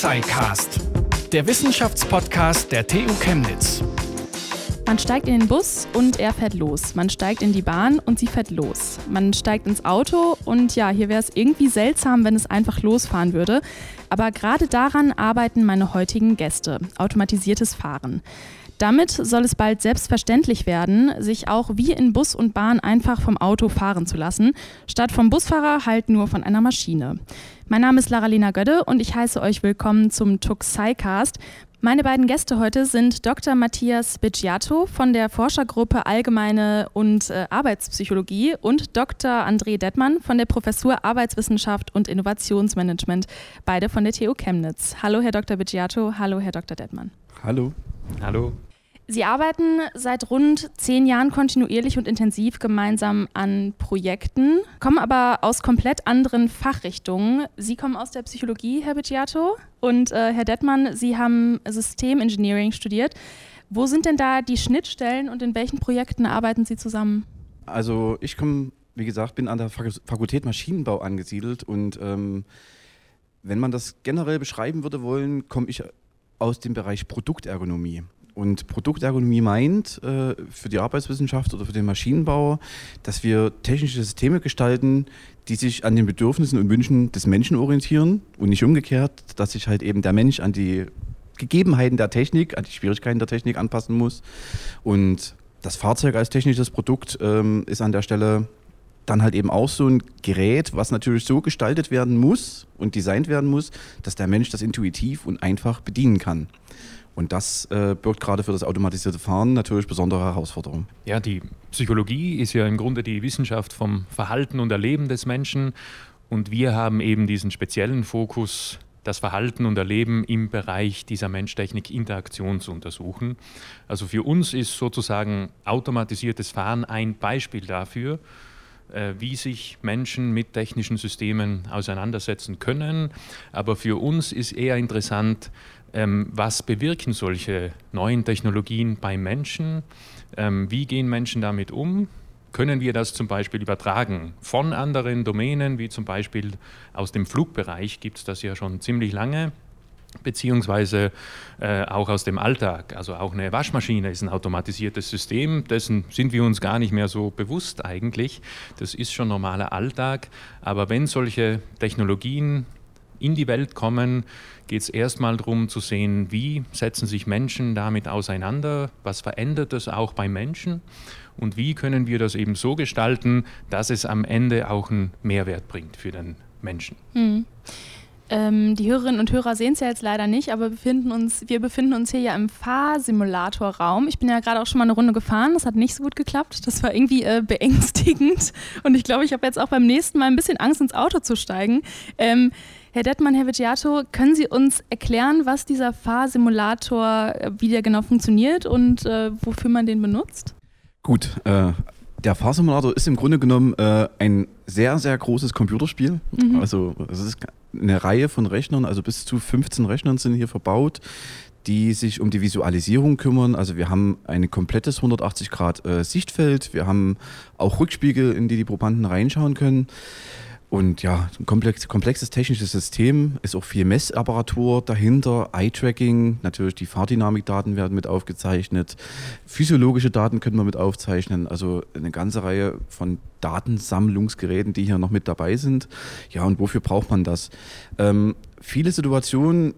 TuxiCast, der Wissenschaftspodcast der TU Chemnitz. Man steigt in den Bus und er fährt los. Man steigt in die Bahn und sie fährt los. Man steigt ins Auto und ja, hier wäre es irgendwie seltsam, wenn es einfach losfahren würde. Aber gerade daran arbeiten meine heutigen Gäste. Automatisiertes Fahren. Damit soll es bald selbstverständlich werden, sich auch wie in Bus und Bahn einfach vom Auto fahren zu lassen, statt vom Busfahrer halt nur von einer Maschine. Mein Name ist Lara-Lena Gödde und ich heiße euch willkommen zum Tuxicast. Meine beiden Gäste heute sind Dr. Matthias Bicciato von der Forschergruppe Allgemeine und äh, Arbeitspsychologie und Dr. André Dettmann von der Professur Arbeitswissenschaft und Innovationsmanagement, beide von der TU Chemnitz. Hallo, Herr Dr. Bicciato, hallo, Herr Dr. Dettmann. Hallo. Hallo. Sie arbeiten seit rund zehn Jahren kontinuierlich und intensiv gemeinsam an Projekten, kommen aber aus komplett anderen Fachrichtungen. Sie kommen aus der Psychologie, Herr Bicciato, und äh, Herr Dettmann, Sie haben Systemengineering studiert. Wo sind denn da die Schnittstellen und in welchen Projekten arbeiten Sie zusammen? Also ich komme, wie gesagt, bin an der Fakultät Maschinenbau angesiedelt und ähm, wenn man das generell beschreiben würde wollen, komme ich aus dem Bereich Produktergonomie. Und Produktergonomie meint äh, für die Arbeitswissenschaft oder für den Maschinenbau, dass wir technische Systeme gestalten, die sich an den Bedürfnissen und Wünschen des Menschen orientieren und nicht umgekehrt, dass sich halt eben der Mensch an die Gegebenheiten der Technik, an die Schwierigkeiten der Technik anpassen muss. Und das Fahrzeug als technisches Produkt ähm, ist an der Stelle dann halt eben auch so ein Gerät, was natürlich so gestaltet werden muss und designt werden muss, dass der Mensch das intuitiv und einfach bedienen kann. Und das äh, birgt gerade für das automatisierte Fahren natürlich besondere Herausforderungen. Ja, die Psychologie ist ja im Grunde die Wissenschaft vom Verhalten und Erleben des Menschen. Und wir haben eben diesen speziellen Fokus, das Verhalten und Erleben im Bereich dieser Mensch-Technik-Interaktion zu untersuchen. Also für uns ist sozusagen automatisiertes Fahren ein Beispiel dafür, äh, wie sich Menschen mit technischen Systemen auseinandersetzen können. Aber für uns ist eher interessant, was bewirken solche neuen Technologien bei Menschen? Ähm, wie gehen Menschen damit um? Können wir das zum Beispiel übertragen von anderen Domänen, wie zum Beispiel aus dem Flugbereich gibt es das ja schon ziemlich lange, beziehungsweise äh, auch aus dem Alltag. Also auch eine Waschmaschine ist ein automatisiertes System, dessen sind wir uns gar nicht mehr so bewusst eigentlich. Das ist schon normaler Alltag. Aber wenn solche Technologien in die Welt kommen, geht es erstmal darum zu sehen, wie setzen sich Menschen damit auseinander, was verändert das auch bei Menschen und wie können wir das eben so gestalten, dass es am Ende auch einen Mehrwert bringt für den Menschen. Hm. Ähm, die Hörerinnen und Hörer sehen es ja jetzt leider nicht, aber befinden uns, wir befinden uns hier ja im Fahrsimulatorraum. Ich bin ja gerade auch schon mal eine Runde gefahren, das hat nicht so gut geklappt. Das war irgendwie äh, beängstigend und ich glaube, ich habe jetzt auch beim nächsten Mal ein bisschen Angst, ins Auto zu steigen. Ähm, Herr Dettmann, Herr Vigiato, können Sie uns erklären, was dieser Fahrsimulator, äh, wie der genau funktioniert und äh, wofür man den benutzt? Gut, äh, der Fahrsimulator ist im Grunde genommen äh, ein sehr, sehr großes Computerspiel. Mhm. Also es ist eine Reihe von Rechnern, also bis zu 15 Rechnern sind hier verbaut, die sich um die Visualisierung kümmern. Also wir haben ein komplettes 180 Grad äh, Sichtfeld, wir haben auch Rückspiegel, in die die Probanden reinschauen können. Und ja, ein komplex, komplexes technisches System, ist auch viel Messapparatur dahinter, Eye-Tracking, natürlich die Fahrdynamikdaten werden mit aufgezeichnet, physiologische Daten können wir mit aufzeichnen, also eine ganze Reihe von Datensammlungsgeräten, die hier noch mit dabei sind. Ja, und wofür braucht man das? Ähm, viele Situationen,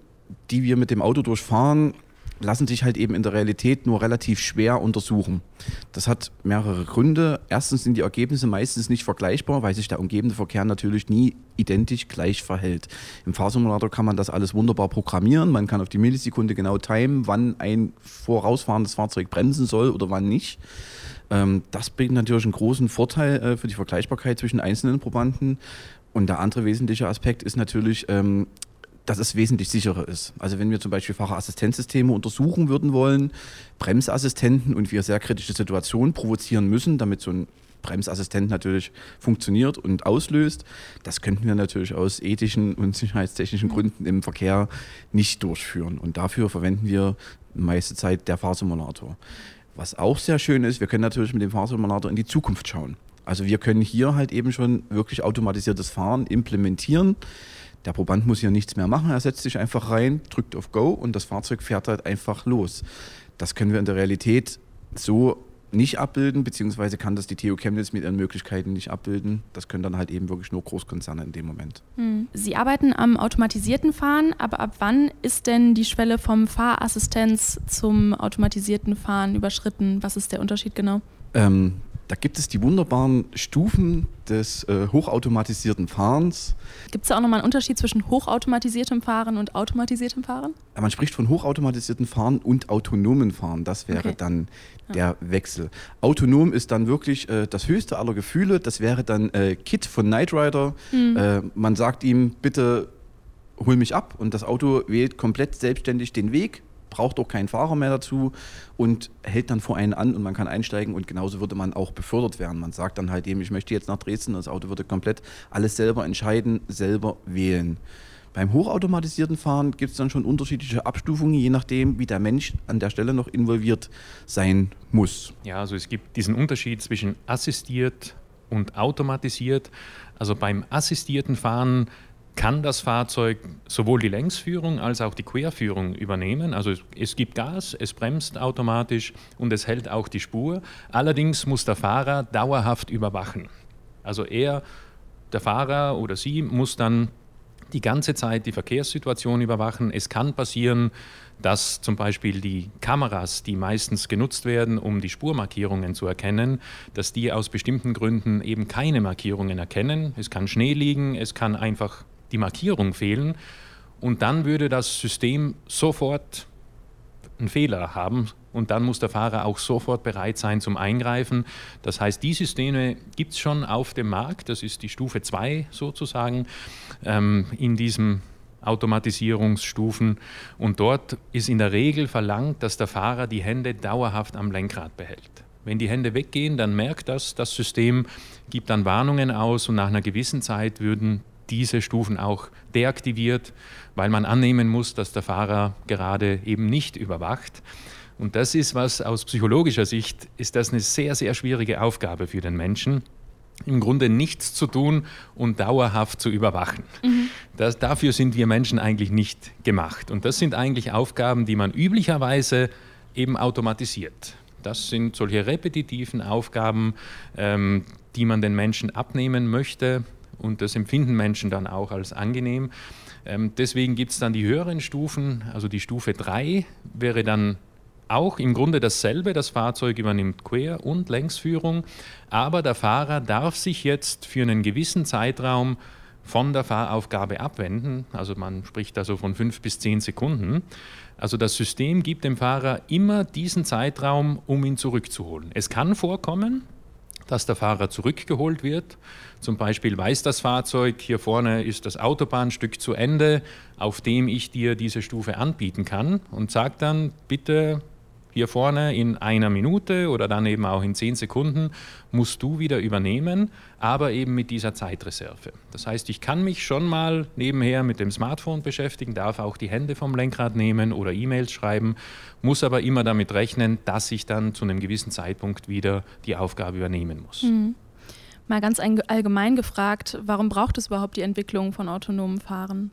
die wir mit dem Auto durchfahren, lassen sich halt eben in der Realität nur relativ schwer untersuchen. Das hat mehrere Gründe. Erstens sind die Ergebnisse meistens nicht vergleichbar, weil sich der umgebende Verkehr natürlich nie identisch gleich verhält. Im Fahrsimulator kann man das alles wunderbar programmieren. Man kann auf die Millisekunde genau timen, wann ein vorausfahrendes Fahrzeug bremsen soll oder wann nicht. Ähm, das bringt natürlich einen großen Vorteil äh, für die Vergleichbarkeit zwischen einzelnen Probanden. Und der andere wesentliche Aspekt ist natürlich, ähm, dass es wesentlich sicherer ist. Also wenn wir zum Beispiel Fahrerassistenzsysteme untersuchen würden wollen, Bremsassistenten und wir sehr kritische Situationen provozieren müssen, damit so ein Bremsassistent natürlich funktioniert und auslöst, das könnten wir natürlich aus ethischen und sicherheitstechnischen mhm. Gründen im Verkehr nicht durchführen. Und dafür verwenden wir meiste Zeit der Fahrsimulator. Was auch sehr schön ist, wir können natürlich mit dem Fahrsimulator in die Zukunft schauen. Also wir können hier halt eben schon wirklich automatisiertes Fahren implementieren Der Proband muss hier nichts mehr machen, er setzt sich einfach rein, drückt auf Go und das Fahrzeug fährt halt einfach los. Das können wir in der Realität so nicht abbilden, beziehungsweise kann das die TU Chemnitz mit ihren Möglichkeiten nicht abbilden. Das können dann halt eben wirklich nur Großkonzerne in dem Moment. Hm. Sie arbeiten am automatisierten Fahren, aber ab wann ist denn die Schwelle vom Fahrassistenz zum automatisierten Fahren überschritten? Was ist der Unterschied genau? Ähm, da gibt es die wunderbaren Stufen des äh, hochautomatisierten Fahrens. Gibt es da auch nochmal einen Unterschied zwischen hochautomatisiertem Fahren und automatisiertem Fahren? Man spricht von hochautomatisiertem Fahren und autonomen Fahren. Das wäre okay. dann ja. der Wechsel. Autonom ist dann wirklich äh, das höchste aller Gefühle. Das wäre dann äh, Kit von Knight Rider. Mhm. man sagt ihm, bitte hol mich ab und das Auto wählt komplett selbstständig den Weg braucht auch keinen Fahrer mehr dazu und hält dann vor einen an und man kann einsteigen und genauso würde man auch befördert werden. Man sagt dann halt dem, ich möchte jetzt nach Dresden, das Auto würde komplett alles selber entscheiden, selber wählen. Beim hochautomatisierten Fahren gibt es dann schon unterschiedliche Abstufungen, je nachdem, wie der Mensch an der Stelle noch involviert sein muss. Ja, also es gibt diesen Unterschied zwischen assistiert und automatisiert. Also beim assistierten Fahren kann das Fahrzeug sowohl die Längsführung als auch die Querführung übernehmen. Also es gibt Gas, es bremst automatisch und es hält auch die Spur. Allerdings muss der Fahrer dauerhaft überwachen. Also er, der Fahrer oder sie muss dann die ganze Zeit die Verkehrssituation überwachen. Es kann passieren, dass zum Beispiel die Kameras, die meistens genutzt werden, um die Spurmarkierungen zu erkennen, dass die aus bestimmten Gründen eben keine Markierungen erkennen. Es kann Schnee liegen, es kann einfach die Markierung fehlen. Und dann würde das System sofort einen Fehler haben und dann muss der Fahrer auch sofort bereit sein zum Eingreifen. Das heißt, die Systeme gibt es schon auf dem Markt, das ist die Stufe 2 sozusagen ähm, in diesen Automatisierungsstufen und dort ist in der Regel verlangt, dass der Fahrer die Hände dauerhaft am Lenkrad behält. Wenn die Hände weggehen, dann merkt das das System, gibt dann Warnungen aus und nach einer gewissen Zeit würden diese Stufen auch deaktiviert, weil man annehmen muss, dass der Fahrer gerade eben nicht überwacht. Und das ist was aus psychologischer Sicht, ist das eine sehr, sehr schwierige Aufgabe für den Menschen im Grunde nichts zu tun und dauerhaft zu überwachen. Mhm. Das, dafür sind wir Menschen eigentlich nicht gemacht. Und das sind eigentlich Aufgaben, die man üblicherweise eben automatisiert. Das sind solche repetitiven Aufgaben, ähm, die man den Menschen abnehmen möchte, und das empfinden Menschen dann auch als angenehm. Ähm, deswegen gibt es dann die höheren Stufen, also die Stufe 3 wäre dann auch im Grunde dasselbe. Das Fahrzeug übernimmt Quer- und Längsführung, aber der Fahrer darf sich jetzt für einen gewissen Zeitraum von der Fahraufgabe abwenden. Also man spricht also von fünf bis zehn Sekunden. Also das System gibt dem Fahrer immer diesen Zeitraum, um ihn zurückzuholen. Es kann vorkommen, dass der Fahrer zurückgeholt wird. Zum Beispiel weiß das Fahrzeug, hier vorne ist das Autobahnstück zu Ende, auf dem ich dir diese Stufe anbieten kann und sagt dann, bitte hier vorne in einer Minute oder dann eben auch in zehn Sekunden musst du wieder übernehmen, aber eben mit dieser Zeitreserve. Das heißt, ich kann mich schon mal nebenher mit dem Smartphone beschäftigen, darf auch die Hände vom Lenkrad nehmen oder E-Mails schreiben, muss aber immer damit rechnen, dass ich dann zu einem gewissen Zeitpunkt wieder die Aufgabe übernehmen muss. Mhm. Mal ganz allgemein gefragt, warum braucht es überhaupt die Entwicklung von autonomen Fahren?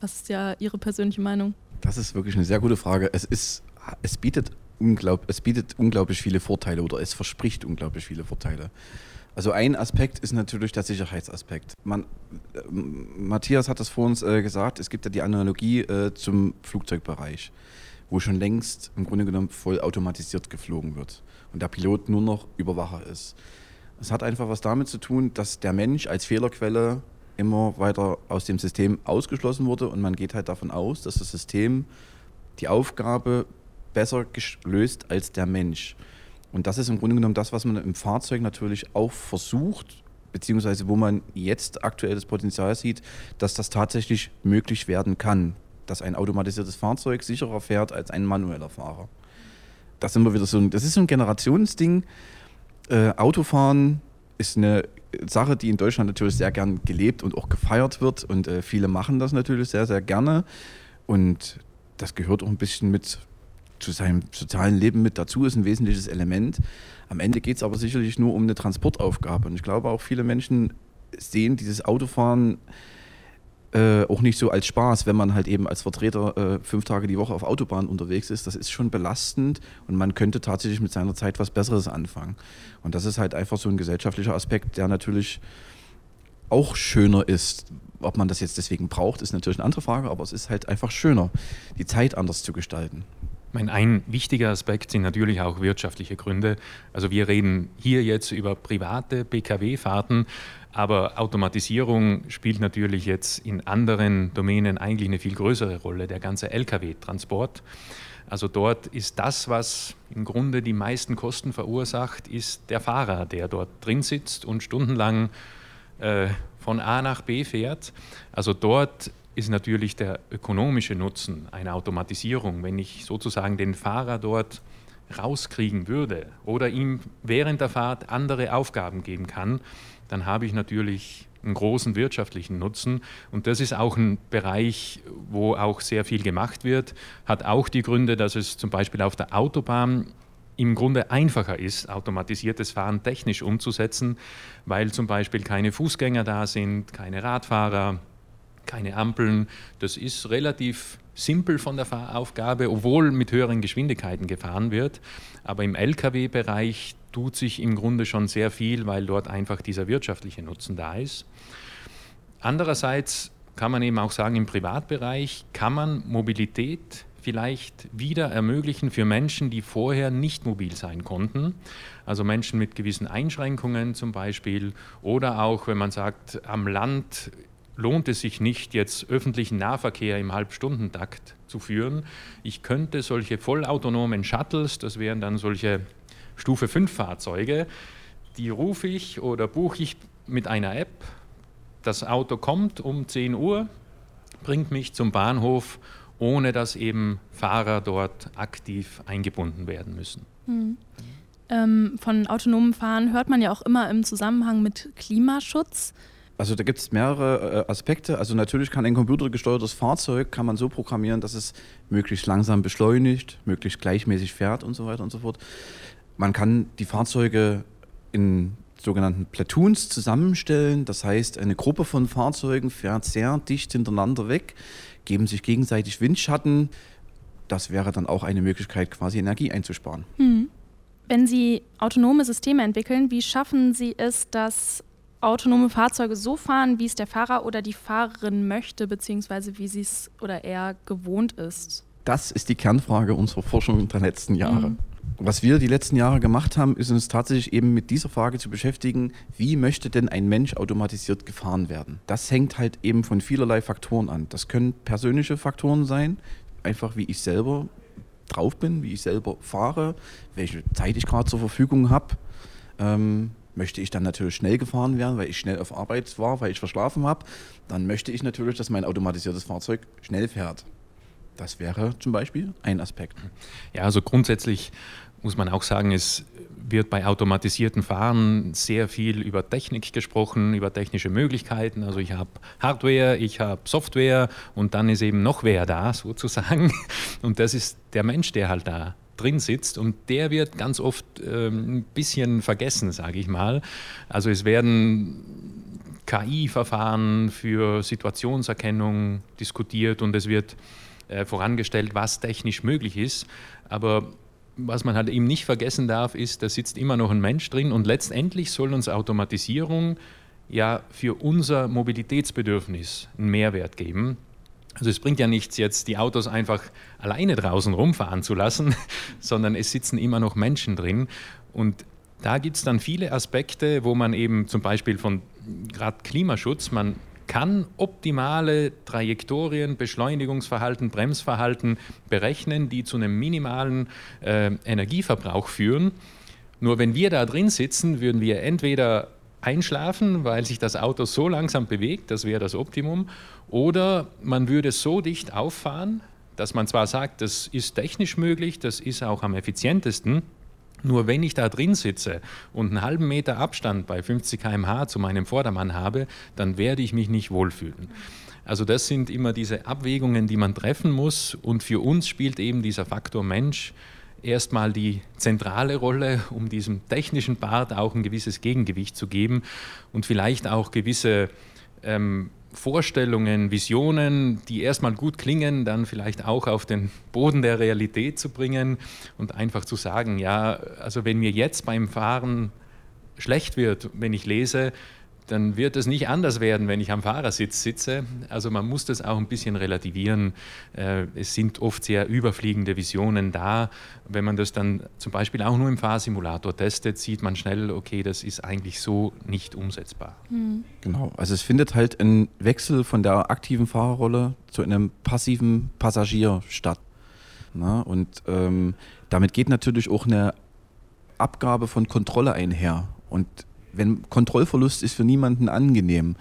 Was ist ja Ihre persönliche Meinung? Das ist wirklich eine sehr gute Frage. Es ist es bietet, unglaub, es bietet unglaublich viele Vorteile oder es verspricht unglaublich viele Vorteile. Also ein Aspekt ist natürlich der Sicherheitsaspekt. Man, äh, Matthias hat das vor uns äh, gesagt, es gibt ja die Analogie äh, zum Flugzeugbereich, wo schon längst im Grunde genommen voll automatisiert geflogen wird und der Pilot nur noch Überwacher ist. Es hat einfach was damit zu tun, dass der Mensch als Fehlerquelle immer weiter aus dem System ausgeschlossen wurde und man geht halt davon aus, dass das System die Aufgabe besser gelöst als der Mensch. Und das ist im Grunde genommen das, was man im Fahrzeug natürlich auch versucht, beziehungsweise wo man jetzt aktuell das Potenzial sieht, dass das tatsächlich möglich werden kann, dass ein automatisiertes Fahrzeug sicherer fährt als ein manueller Fahrer. Das, sind wir wieder so das ist so ein Generationsding. Äh, Autofahren ist eine Sache, die in Deutschland natürlich sehr gern gelebt und auch gefeiert wird und äh, viele machen das natürlich sehr, sehr gerne. Und das gehört auch ein bisschen mit zu seinem sozialen Leben mit dazu, ist ein wesentliches Element. Am Ende geht es aber sicherlich nur um eine Transportaufgabe. Und ich glaube auch viele Menschen sehen dieses Autofahren äh, auch nicht so als Spaß, wenn man halt eben als Vertreter äh, fünf Tage die Woche auf Autobahn unterwegs ist. Das ist schon belastend und man könnte tatsächlich mit seiner Zeit was Besseres anfangen. Und das ist halt einfach so ein gesellschaftlicher Aspekt, der natürlich auch schöner ist. Ob man das jetzt deswegen braucht, ist natürlich eine andere Frage, aber es ist halt einfach schöner, die Zeit anders zu gestalten. Mein, ein wichtiger Aspekt sind natürlich auch wirtschaftliche Gründe. Also wir reden hier jetzt über private Pkw-Fahrten, aber Automatisierung spielt natürlich jetzt in anderen Domänen eigentlich eine viel größere Rolle, der ganze Lkw-Transport. Also dort ist das, was im Grunde die meisten Kosten verursacht, ist der Fahrer, der dort drin sitzt und stundenlang äh, von A nach B fährt. Also dort ist natürlich der ökonomische Nutzen einer Automatisierung, wenn ich sozusagen den Fahrer dort rauskriegen würde oder ihm während der Fahrt andere Aufgaben geben kann, dann habe ich natürlich einen großen wirtschaftlichen Nutzen. Und das ist auch ein Bereich, wo auch sehr viel gemacht wird. Hat auch die Gründe, dass es zum Beispiel auf der Autobahn im Grunde einfacher ist, automatisiertes Fahren technisch umzusetzen, weil zum Beispiel keine Fußgänger da sind, keine Radfahrer, keine Ampeln. Das ist relativ simpel von der Fahraufgabe, obwohl mit höheren Geschwindigkeiten gefahren wird. Aber im Lkw-Bereich tut sich im Grunde schon sehr viel, weil dort einfach dieser wirtschaftliche Nutzen da ist. Andererseits kann man eben auch sagen, im Privatbereich kann man Mobilität vielleicht wieder ermöglichen für Menschen, die vorher nicht mobil sein konnten. Also Menschen mit gewissen Einschränkungen zum Beispiel oder auch, wenn man sagt, am Land lohnt es sich nicht, jetzt öffentlichen Nahverkehr im Halbstundentakt zu führen. Ich könnte solche vollautonomen Shuttles, das wären dann solche Stufe 5 Fahrzeuge, die rufe ich oder buche ich mit einer App. Das Auto kommt um 10 Uhr, bringt mich zum Bahnhof, ohne dass eben Fahrer dort aktiv eingebunden werden müssen. Hm. Ähm, von autonomem Fahren hört man ja auch immer im Zusammenhang mit Klimaschutz. Also da gibt es mehrere äh, Aspekte. Also natürlich kann ein computergesteuertes Fahrzeug kann man so programmieren, dass es möglichst langsam beschleunigt, möglichst gleichmäßig fährt und so weiter und so fort. Man kann die Fahrzeuge in sogenannten Platoons zusammenstellen. Das heißt, eine Gruppe von Fahrzeugen fährt sehr dicht hintereinander weg, geben sich gegenseitig Windschatten. Das wäre dann auch eine Möglichkeit, quasi Energie einzusparen. Hm. Wenn Sie autonome Systeme entwickeln, wie schaffen Sie es, dass autonome Fahrzeuge so fahren, wie es der Fahrer oder die Fahrerin möchte, beziehungsweise wie sie es oder er gewohnt ist? Das ist die Kernfrage unserer Forschung der letzten Jahre. Mhm. Was wir die letzten Jahre gemacht haben, ist uns tatsächlich eben mit dieser Frage zu beschäftigen, wie möchte denn ein Mensch automatisiert gefahren werden? Das hängt halt eben von vielerlei Faktoren an. Das können persönliche Faktoren sein, einfach wie ich selber drauf bin, wie ich selber fahre, welche Zeit ich gerade zur Verfügung habe. Ähm, möchte ich dann natürlich schnell gefahren werden, weil ich schnell auf Arbeit war, weil ich verschlafen habe, dann möchte ich natürlich, dass mein automatisiertes Fahrzeug schnell fährt. Das wäre zum Beispiel ein Aspekt. Ja, also grundsätzlich muss man auch sagen, es wird bei automatisierten Fahren sehr viel über Technik gesprochen, über technische Möglichkeiten. Also ich habe Hardware, ich habe Software und dann ist eben noch wer da sozusagen. Und das ist der Mensch, der halt da drin sitzt und der wird ganz oft ähm, ein bisschen vergessen, sage ich mal. Also es werden KI-Verfahren für Situationserkennung diskutiert und es wird äh, vorangestellt, was technisch möglich ist. Aber was man halt eben nicht vergessen darf, ist, da sitzt immer noch ein Mensch drin und letztendlich soll uns Automatisierung ja für unser Mobilitätsbedürfnis einen Mehrwert geben. Also es bringt ja nichts, jetzt die Autos einfach alleine draußen rumfahren zu lassen, sondern es sitzen immer noch Menschen drin. Und da gibt es dann viele Aspekte, wo man eben zum Beispiel von gerade Klimaschutz, man kann optimale Trajektorien, Beschleunigungsverhalten, Bremsverhalten berechnen, die zu einem minimalen äh, Energieverbrauch führen. Nur wenn wir da drin sitzen, würden wir entweder einschlafen, weil sich das Auto so langsam bewegt, das wäre das Optimum, oder man würde so dicht auffahren, dass man zwar sagt, das ist technisch möglich, das ist auch am effizientesten, nur wenn ich da drin sitze und einen halben Meter Abstand bei 50 km/h zu meinem Vordermann habe, dann werde ich mich nicht wohlfühlen. Also das sind immer diese Abwägungen, die man treffen muss und für uns spielt eben dieser Faktor Mensch erstmal die zentrale Rolle, um diesem technischen Part auch ein gewisses Gegengewicht zu geben und vielleicht auch gewisse ähm, Vorstellungen, Visionen, die erstmal gut klingen, dann vielleicht auch auf den Boden der Realität zu bringen und einfach zu sagen, ja, also wenn mir jetzt beim Fahren schlecht wird, wenn ich lese, dann wird es nicht anders werden, wenn ich am Fahrersitz sitze. Also man muss das auch ein bisschen relativieren. Äh, es sind oft sehr überfliegende Visionen da. Wenn man das dann zum Beispiel auch nur im Fahrsimulator testet, sieht man schnell, okay, das ist eigentlich so nicht umsetzbar. Mhm. Genau, also es findet halt ein Wechsel von der aktiven Fahrerrolle zu einem passiven Passagier statt. Na, und ähm, damit geht natürlich auch eine Abgabe von Kontrolle einher. Und wenn Kontrollverlust ist für niemanden angenehm.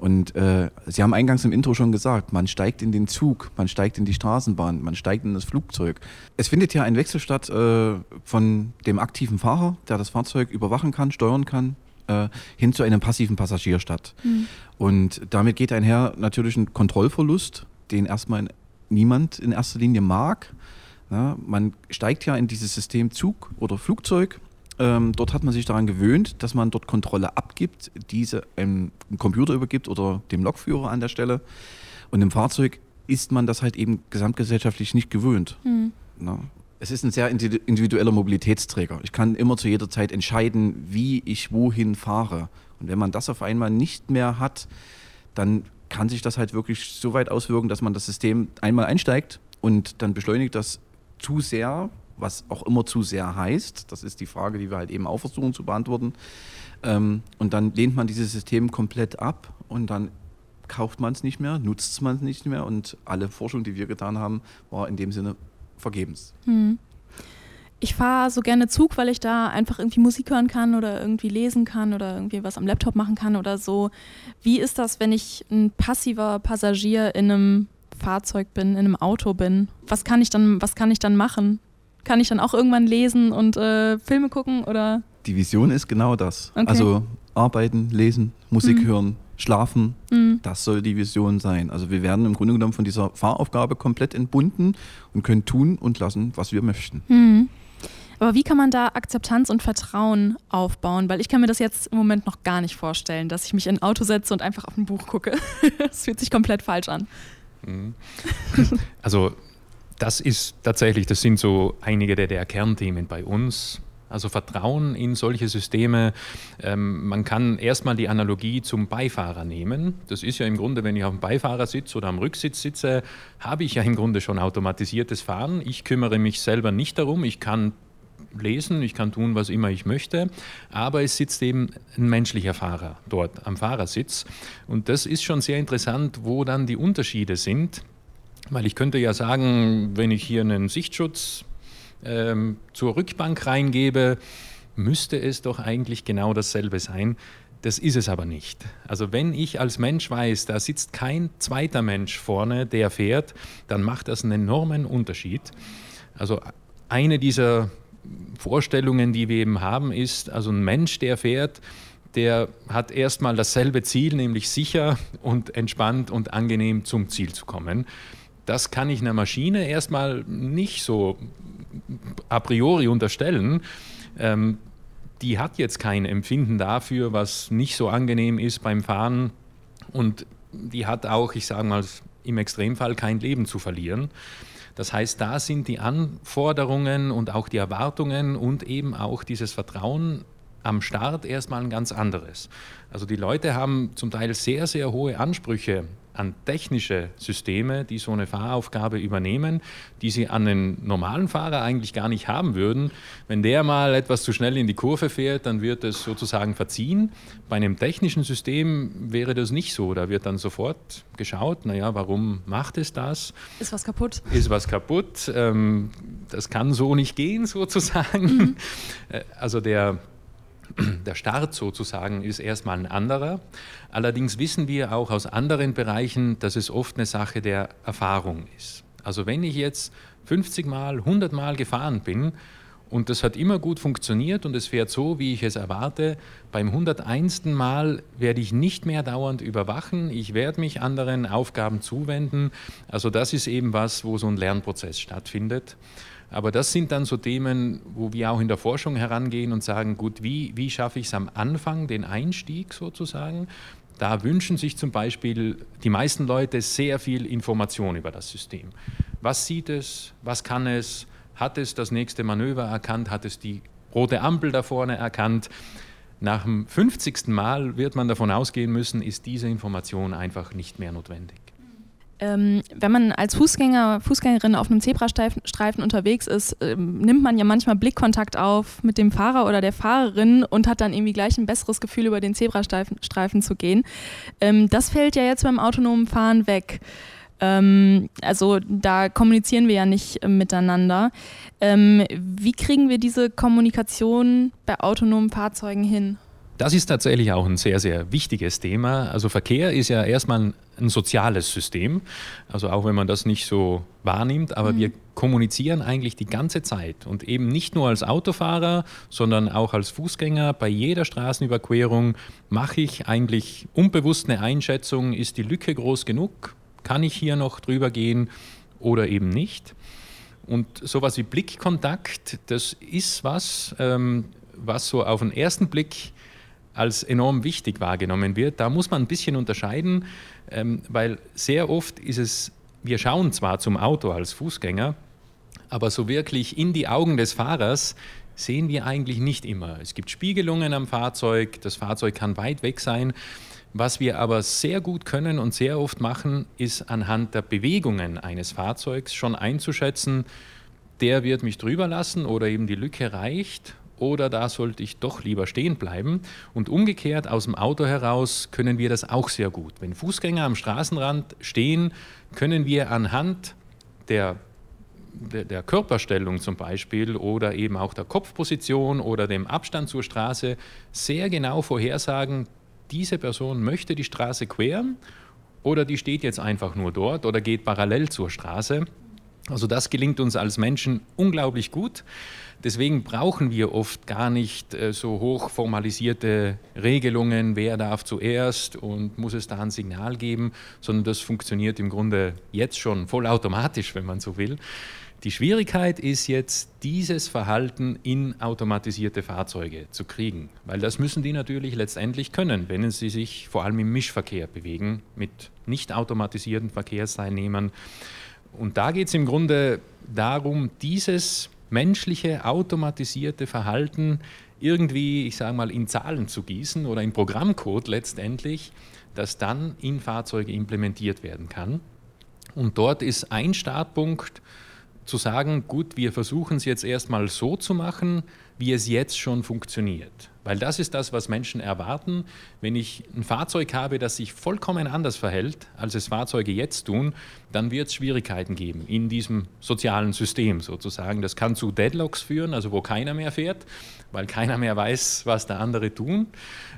Und äh, Sie haben eingangs im Intro schon gesagt, man steigt in den Zug, man steigt in die Straßenbahn, man steigt in das Flugzeug. Es findet ja ein Wechsel statt äh, von dem aktiven Fahrer, der das Fahrzeug überwachen kann, steuern kann, äh, hin zu einem passiven Passagier statt. Mhm. Und damit geht einher natürlich ein Kontrollverlust, den erstmal niemand in erster Linie mag. Ja, man steigt ja in dieses System Zug oder Flugzeug ähm, dort hat man sich daran gewöhnt, dass man dort Kontrolle abgibt, diese einem Computer übergibt oder dem Lokführer an der Stelle. Und im Fahrzeug ist man das halt eben gesamtgesellschaftlich nicht gewöhnt. Mhm. Es ist ein sehr individueller Mobilitätsträger. Ich kann immer zu jeder Zeit entscheiden, wie ich wohin fahre. Und wenn man das auf einmal nicht mehr hat, dann kann sich das halt wirklich so weit auswirken, dass man das System einmal einsteigt und dann beschleunigt das zu sehr, was auch immer zu sehr heißt. Das ist die Frage, die wir halt eben auch versuchen zu beantworten. Ähm, und dann lehnt man dieses System komplett ab und dann kauft man es nicht mehr, nutzt man es nicht mehr und alle Forschung, die wir getan haben, war in dem Sinne vergebens. Hm. Ich fahre so gerne Zug, weil ich da einfach irgendwie Musik hören kann oder irgendwie lesen kann oder irgendwie was am Laptop machen kann oder so. Wie ist das, wenn ich ein passiver Passagier in einem Fahrzeug bin, in einem Auto bin? Was kann ich dann, was kann ich dann machen? Kann ich dann auch irgendwann lesen und äh, Filme gucken oder? Die Vision ist genau das. Okay. Also arbeiten, lesen, Musik mhm. hören, schlafen, mhm. das soll die Vision sein. Also wir werden im Grunde genommen von dieser Fahraufgabe komplett entbunden und können tun und lassen, was wir möchten. Mhm. Aber wie kann man da Akzeptanz und Vertrauen aufbauen? Weil ich kann mir das jetzt im Moment noch gar nicht vorstellen, dass ich mich in ein Auto setze und einfach auf ein Buch gucke. das fühlt sich komplett falsch an. Mhm. Also das ist tatsächlich, das sind so einige der, der Kernthemen bei uns. Also Vertrauen in solche Systeme. Ähm, man kann erstmal die Analogie zum Beifahrer nehmen. Das ist ja im Grunde, wenn ich auf dem Beifahrersitz oder am Rücksitz sitze, habe ich ja im Grunde schon automatisiertes Fahren. Ich kümmere mich selber nicht darum. Ich kann lesen, ich kann tun, was immer ich möchte, aber es sitzt eben ein menschlicher Fahrer dort am Fahrersitz. Und das ist schon sehr interessant, wo dann die Unterschiede sind. Weil ich könnte ja sagen, wenn ich hier einen Sichtschutz ähm, zur Rückbank reingebe, müsste es doch eigentlich genau dasselbe sein. Das ist es aber nicht. Also wenn ich als Mensch weiß, da sitzt kein zweiter Mensch vorne, der fährt, dann macht das einen enormen Unterschied. Also eine dieser Vorstellungen, die wir eben haben, ist, also ein Mensch, der fährt, der hat erstmal dasselbe Ziel, nämlich sicher und entspannt und angenehm zum Ziel zu kommen. Das kann ich einer Maschine erstmal nicht so a priori unterstellen. Ähm, die hat jetzt kein Empfinden dafür, was nicht so angenehm ist beim Fahren und die hat auch, ich sage mal, im Extremfall kein Leben zu verlieren. Das heißt, da sind die Anforderungen und auch die Erwartungen und eben auch dieses Vertrauen am Start erstmal ein ganz anderes. Also die Leute haben zum Teil sehr, sehr hohe Ansprüche an technische Systeme, die so eine Fahraufgabe übernehmen, die sie an einen normalen Fahrer eigentlich gar nicht haben würden. Wenn der mal etwas zu schnell in die Kurve fährt, dann wird es sozusagen verziehen. Bei einem technischen System wäre das nicht so. Da wird dann sofort geschaut, naja, warum macht es das? Ist was kaputt? Ist was kaputt. Ähm, das kann so nicht gehen, sozusagen. Mhm. Äh, also der der Start sozusagen ist erstmal ein anderer. Allerdings wissen wir auch aus anderen Bereichen, dass es oft eine Sache der Erfahrung ist. Also wenn ich jetzt 50 Mal, 100 Mal gefahren bin und das hat immer gut funktioniert und es fährt so, wie ich es erwarte, beim 101. Mal werde ich nicht mehr dauernd überwachen, ich werde mich anderen Aufgaben zuwenden. Also das ist eben was, wo so ein Lernprozess stattfindet. Aber das sind dann so Themen, wo wir auch in der Forschung herangehen und sagen, gut, wie, wie schaffe ich es am Anfang, den Einstieg sozusagen, Da wünschen sich zum Beispiel die meisten Leute sehr viel Information über das System. Was sieht es? Was kann es? Hat es das nächste Manöver erkannt? Hat es die rote Ampel da vorne erkannt? Nach dem 50. Mal wird man davon ausgehen müssen, ist diese Information einfach nicht mehr notwendig. Ähm, wenn man als Fußgänger, Fußgängerin auf einem Zebrastreifen unterwegs ist, ähm, nimmt man ja manchmal Blickkontakt auf mit dem Fahrer oder der Fahrerin und hat dann irgendwie gleich ein besseres Gefühl, über den Zebrastreifen Streifen zu gehen. Ähm, das fällt ja jetzt beim autonomen Fahren weg. Ähm, also da kommunizieren wir ja nicht äh, miteinander. Ähm, wie kriegen wir diese Kommunikation bei autonomen Fahrzeugen hin? Das ist tatsächlich auch ein sehr, sehr wichtiges Thema. Also Verkehr ist ja erstmal ein, soziales System, also auch wenn man das nicht so wahrnimmt, aber mhm. wir kommunizieren eigentlich die ganze Zeit und eben nicht nur als Autofahrer, sondern auch als Fußgänger. Bei jeder Straßenüberquerung mache ich eigentlich unbewusst eine Einschätzung, ist die Lücke groß genug, kann ich hier noch drüber gehen oder eben nicht. Und sowas wie Blickkontakt, das ist was, ähm, was so auf den ersten Blick als enorm wichtig wahrgenommen wird. Da muss man ein bisschen unterscheiden, ähm, weil sehr oft ist es, wir schauen zwar zum Auto als Fußgänger, aber so wirklich in die Augen des Fahrers sehen wir eigentlich nicht immer. Es gibt Spiegelungen am Fahrzeug, das Fahrzeug kann weit weg sein. Was wir aber sehr gut können und sehr oft machen, ist anhand der Bewegungen eines Fahrzeugs schon einzuschätzen, der wird mich drüber lassen oder eben die Lücke reicht oder da sollte ich doch lieber stehen bleiben. Und umgekehrt aus dem Auto heraus können wir das auch sehr gut. Wenn Fußgänger am Straßenrand stehen, können wir anhand der der, Körperstellung zum Beispiel oder eben auch der Kopfposition oder dem Abstand zur Straße sehr genau vorhersagen, diese Person möchte die Straße queren oder die steht jetzt einfach nur dort oder geht parallel zur Straße. Also das gelingt uns als Menschen unglaublich gut. Deswegen brauchen wir oft gar nicht äh, so hoch formalisierte Regelungen, wer darf zuerst und muss es da ein Signal geben, sondern das funktioniert im Grunde jetzt schon vollautomatisch, wenn man so will. Die Schwierigkeit ist jetzt, dieses Verhalten in automatisierte Fahrzeuge zu kriegen, weil das müssen die natürlich letztendlich können, wenn sie sich vor allem im Mischverkehr bewegen mit nicht automatisierten Verkehrsteilnehmern. Und da geht es im Grunde darum, dieses menschliche, automatisierte Verhalten irgendwie, ich sage mal, in Zahlen zu gießen oder in Programmcode letztendlich, das dann in Fahrzeuge implementiert werden kann. Und dort ist ein Startpunkt zu sagen, gut, wir versuchen es jetzt erstmal so zu machen, wie es jetzt schon funktioniert. Weil das ist das, was Menschen erwarten. Wenn ich ein Fahrzeug habe, das sich vollkommen anders verhält, als es Fahrzeuge jetzt tun, dann wird es Schwierigkeiten geben in diesem sozialen System sozusagen. Das kann zu Deadlocks führen, also wo keiner mehr fährt, weil keiner mehr weiß, was der andere tun.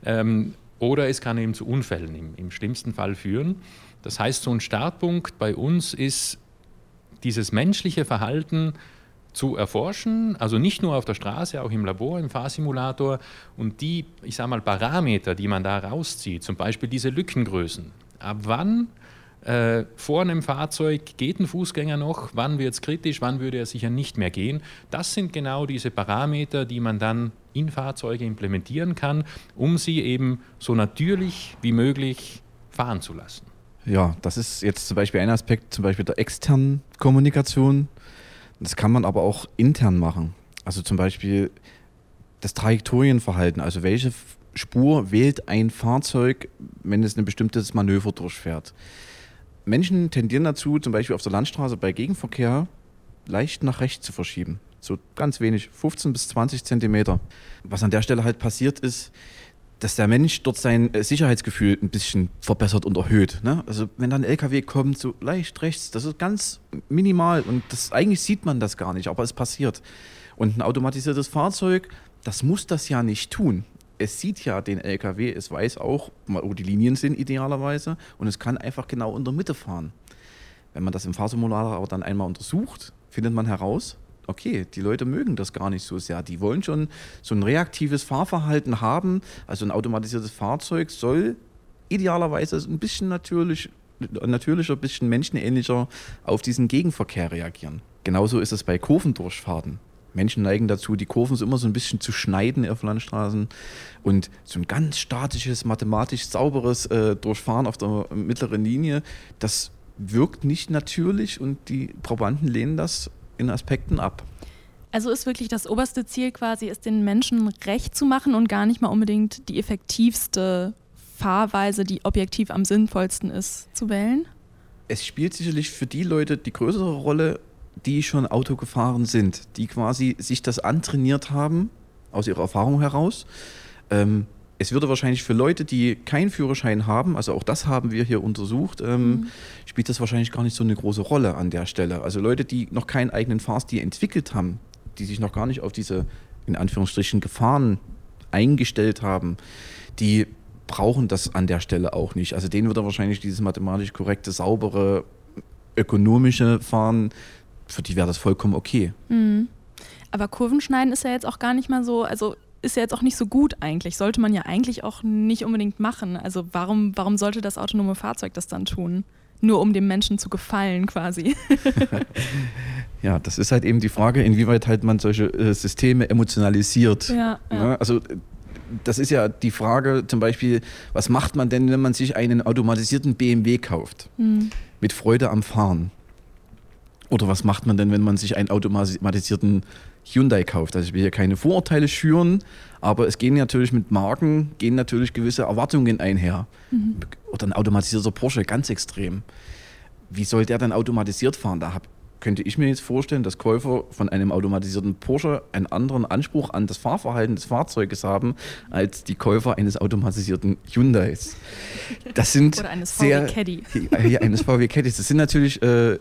Ähm, oder es kann eben zu Unfällen im, im schlimmsten Fall führen. Das heißt, so ein Startpunkt bei uns ist dieses menschliche Verhalten zu erforschen, also nicht nur auf der Straße, auch im Labor, im Fahrsimulator und die, ich sage mal, Parameter, die man da rauszieht, zum Beispiel diese Lückengrößen. Ab wann äh, vor einem Fahrzeug geht ein Fußgänger noch, wann wird es kritisch, wann würde er sicher nicht mehr gehen. Das sind genau diese Parameter, die man dann in Fahrzeuge implementieren kann, um sie eben so natürlich wie möglich fahren zu lassen. Ja, das ist jetzt zum Beispiel ein Aspekt, zum Beispiel der externen Kommunikation. Das kann man aber auch intern machen. Also zum Beispiel das Trajektorienverhalten, also welche Spur wählt ein Fahrzeug, wenn es ein bestimmtes Manöver durchfährt. Menschen tendieren dazu, zum Beispiel auf der Landstraße bei Gegenverkehr leicht nach rechts zu verschieben. So ganz wenig, 15 bis 20 Zentimeter. Was an der Stelle halt passiert ist, dass der Mensch dort sein äh, Sicherheitsgefühl ein bisschen verbessert und erhöht. Ne? Also wenn dann ein LKW kommt, so leicht rechts, das ist ganz minimal und das eigentlich sieht man das gar nicht, aber es passiert. Und ein automatisiertes Fahrzeug, das muss das ja nicht tun. Es sieht ja den LKW, es weiß auch, wo die Linien sind idealerweise und es kann einfach genau in der Mitte fahren. Wenn man das im Fahrsimulator aber dann einmal untersucht, findet man heraus, okay, die Leute mögen das gar nicht so sehr. Die wollen schon so ein reaktives Fahrverhalten haben. Also ein automatisiertes Fahrzeug soll idealerweise ein bisschen natürlich, natürlicher, ein bisschen menschenähnlicher auf diesen Gegenverkehr reagieren. Genauso ist es bei Kurvendurchfahrten. Menschen neigen dazu, die Kurven so immer so ein bisschen zu schneiden auf Landstraßen. Und so ein ganz statisches, mathematisch sauberes äh, Durchfahren auf der mittleren Linie, das wirkt nicht natürlich und die Probanden lehnen das in Aspekten ab. Also ist wirklich das oberste Ziel quasi, es den Menschen recht zu machen und gar nicht mal unbedingt die effektivste Fahrweise, die objektiv am sinnvollsten ist, zu wählen? Es spielt sicherlich für die Leute die größere Rolle, die schon Auto gefahren sind, die quasi sich das antrainiert haben, aus ihrer Erfahrung heraus. Ähm, es würde wahrscheinlich für Leute, die keinen Führerschein haben, also auch das haben wir hier untersucht, ähm, mhm. spielt das wahrscheinlich gar nicht so eine große Rolle an der Stelle. Also Leute, die noch keinen eigenen Fahrstil entwickelt haben, die sich noch gar nicht auf diese, in Anführungsstrichen, Gefahren eingestellt haben, die brauchen das an der Stelle auch nicht. Also denen würde wahrscheinlich dieses mathematisch korrekte, saubere, ökonomische Fahren für die wäre das vollkommen okay. Mhm. Aber Kurvenschneiden ist ja jetzt auch gar nicht mal so, also ist ja jetzt auch nicht so gut eigentlich. Sollte man ja eigentlich auch nicht unbedingt machen. Also warum, warum sollte das autonome Fahrzeug das dann tun? Nur um dem Menschen zu gefallen quasi. ja, das ist halt eben die Frage, inwieweit halt man solche äh, Systeme emotionalisiert. Ja, ja. ne? also das ist ja die Frage zum Beispiel, was macht man denn, wenn man sich einen automatisierten BMW kauft? Mhm. Mit Freude am Fahren. Oder was macht man denn, wenn man sich einen automatisierten Hyundai kauft? Also ich will hier keine Vorurteile schüren, aber es gehen natürlich mit Marken, gehen natürlich gewisse Erwartungen einher. Mhm. Oder ein automatisierter Porsche, ganz extrem. Wie soll der dann automatisiert fahren? Da habe könnte ich mir jetzt vorstellen, dass Käufer von einem automatisierten Porsche einen anderen Anspruch an das Fahrverhalten des Fahrzeuges haben als die Käufer eines automatisierten Hyundais. Das sind Oder eines sehr, VW Caddy. Ja, eines VW Caddy. Das sind natürlich äh,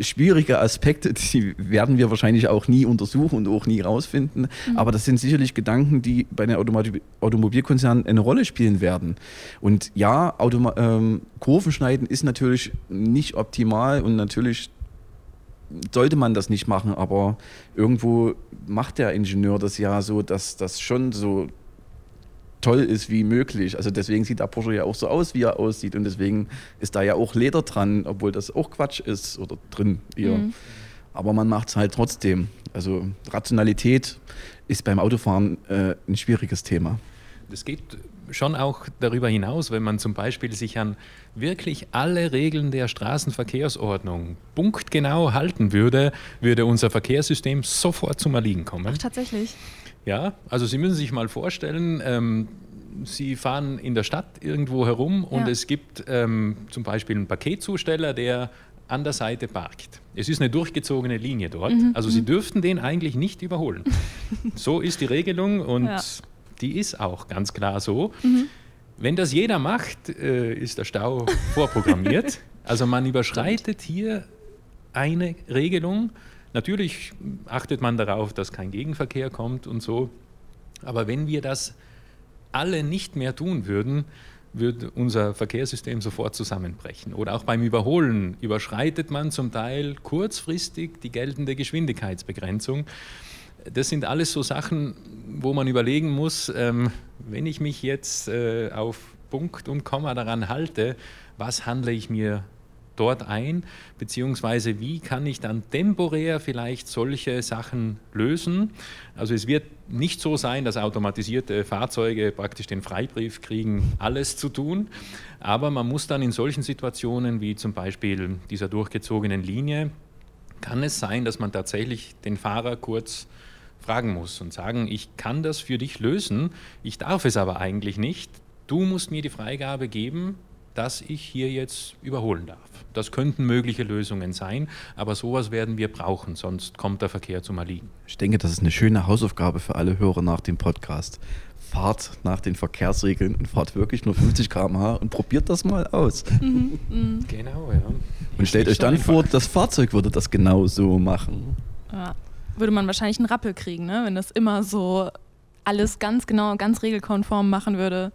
schwierige Aspekte, die werden wir wahrscheinlich auch nie untersuchen und auch nie rausfinden. Mhm. Aber das sind sicherlich Gedanken, die bei den Automobil Automobilkonzernen eine Rolle spielen werden. Und ja, Automa ähm, Kurvenschneiden ist natürlich nicht optimal und natürlich sollte man das nicht machen, aber irgendwo macht der Ingenieur das ja so, dass das schon so toll ist wie möglich. Also deswegen sieht der Porsche ja auch so aus, wie er aussieht und deswegen ist da ja auch Leder dran, obwohl das auch Quatsch ist oder drin eher. Mhm. Aber man macht es halt trotzdem. Also Rationalität ist beim Autofahren äh, ein schwieriges Thema. Das geht schon auch darüber hinaus, wenn man zum Beispiel sich an wirklich alle Regeln der Straßenverkehrsordnung punktgenau halten würde, würde unser Verkehrssystem sofort zum Erliegen kommen. Ach, tatsächlich? Ja, also Sie müssen sich mal vorstellen, ähm, Sie fahren in der Stadt irgendwo herum und ja. es gibt ähm, zum Beispiel einen Paketzusteller, der an der Seite parkt. Es ist eine durchgezogene Linie dort, mhm. also Sie mhm. dürften den eigentlich nicht überholen. so ist die Regelung und ja die ist auch ganz klar so. Mhm. Wenn das jeder macht, äh, ist der Stau vorprogrammiert. Also man überschreitet hier eine Regelung. Natürlich achtet man darauf, dass kein Gegenverkehr kommt und so. Aber wenn wir das alle nicht mehr tun würden, würde unser Verkehrssystem sofort zusammenbrechen. Oder auch beim Überholen überschreitet man zum Teil kurzfristig die geltende Geschwindigkeitsbegrenzung das sind alles so Sachen, wo man überlegen muss, ähm, wenn ich mich jetzt äh, auf Punkt und Komma daran halte, was handle ich mir dort ein, beziehungsweise wie kann ich dann temporär vielleicht solche Sachen lösen. Also es wird nicht so sein, dass automatisierte Fahrzeuge praktisch den Freibrief kriegen, alles zu tun, aber man muss dann in solchen Situationen wie zum Beispiel dieser durchgezogenen Linie, kann es sein, dass man tatsächlich den Fahrer kurz fragen muss und sagen, ich kann das für dich lösen, ich darf es aber eigentlich nicht. Du musst mir die Freigabe geben, dass ich hier jetzt überholen darf. Das könnten mögliche Lösungen sein, aber sowas werden wir brauchen, sonst kommt der Verkehr zum Erliegen. Ich denke, das ist eine schöne Hausaufgabe für alle Hörer nach dem Podcast. Fahrt nach den Verkehrsregeln und fahrt wirklich nur 50 km/h und probiert das mal aus. Mhm, mh. Genau, ja. Und stellt euch dann einfach. vor, das Fahrzeug würde das genau so machen. Ja würde man wahrscheinlich einen Rappel kriegen, ne? wenn das immer so alles ganz genau, ganz regelkonform machen würde.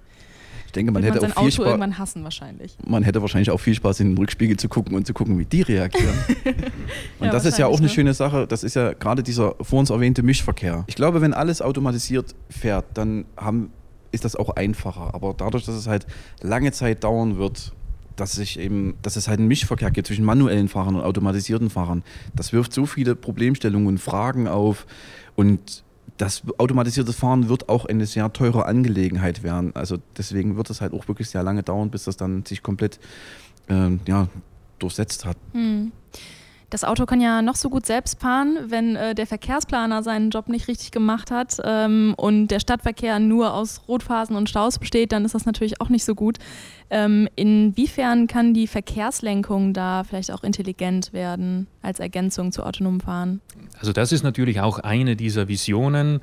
Ich denke, man hätte man auch viel Auto irgendwann hassen wahrscheinlich. Man hätte wahrscheinlich auch viel Spaß, in den Rückspiegel zu gucken und zu gucken, wie die reagieren. und ja, das ist ja auch eine ne? schöne Sache. Das ist ja gerade dieser vor uns erwähnte Mischverkehr. Ich glaube, wenn alles automatisiert fährt, dann haben, ist das auch einfacher. Aber dadurch, dass es halt lange Zeit dauern wird, dass, ich eben, dass es halt einen Mischverkehr gibt zwischen manuellen Fahrern und automatisierten Fahrern. Das wirft so viele Problemstellungen und Fragen auf und das automatisierte Fahren wird auch eine sehr teure Angelegenheit werden. Also deswegen wird es halt auch wirklich sehr lange dauern, bis das dann sich komplett äh, ja, durchsetzt hat. Hm. Das Auto kann ja noch so gut selbst fahren, wenn äh, der Verkehrsplaner seinen Job nicht richtig gemacht hat ähm, und der Stadtverkehr nur aus Rotphasen und Staus besteht, dann ist das natürlich auch nicht so gut. Ähm, inwiefern kann die Verkehrslenkung da vielleicht auch intelligent werden als Ergänzung zu autonomem Fahren? Also das ist natürlich auch eine dieser Visionen.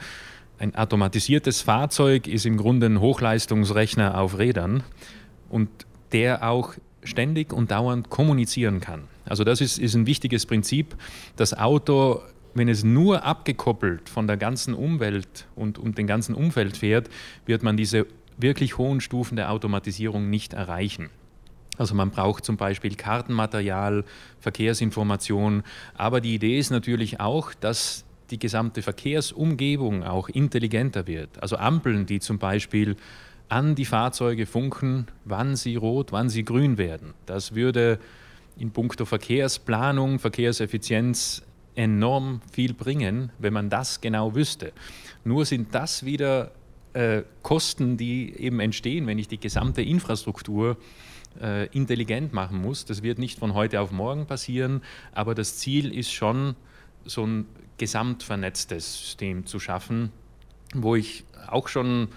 Ein automatisiertes Fahrzeug ist im Grunde ein Hochleistungsrechner auf Rädern und der auch ständig und dauernd kommunizieren kann. Also das ist, ist ein wichtiges Prinzip. Das Auto, wenn es nur abgekoppelt von der ganzen Umwelt und, und dem ganzen Umfeld fährt, wird man diese wirklich hohen Stufen der Automatisierung nicht erreichen. Also man braucht zum Beispiel Kartenmaterial, Verkehrsinformation, aber die Idee ist natürlich auch, dass die gesamte Verkehrsumgebung auch intelligenter wird. Also Ampeln, die zum Beispiel an die Fahrzeuge funken, wann sie rot, wann sie grün werden. Das würde in puncto Verkehrsplanung, Verkehrseffizienz enorm viel bringen, wenn man das genau wüsste. Nur sind das wieder äh, Kosten, die eben entstehen, wenn ich die gesamte Infrastruktur äh, intelligent machen muss. Das wird nicht von heute auf morgen passieren, aber das Ziel ist schon, so ein gesamtvernetztes System zu schaffen, wo ich auch schon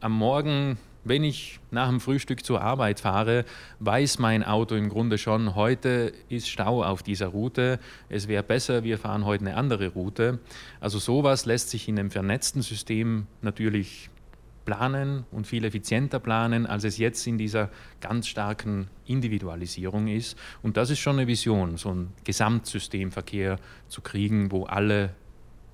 am Morgen, wenn ich nach dem Frühstück zur Arbeit fahre, weiß mein Auto im Grunde schon, heute ist Stau auf dieser Route. Es wäre besser, wir fahren heute eine andere Route. Also sowas lässt sich in einem vernetzten System natürlich planen und viel effizienter planen, als es jetzt in dieser ganz starken Individualisierung ist. Und das ist schon eine Vision, so ein Gesamtsystemverkehr zu kriegen, wo alle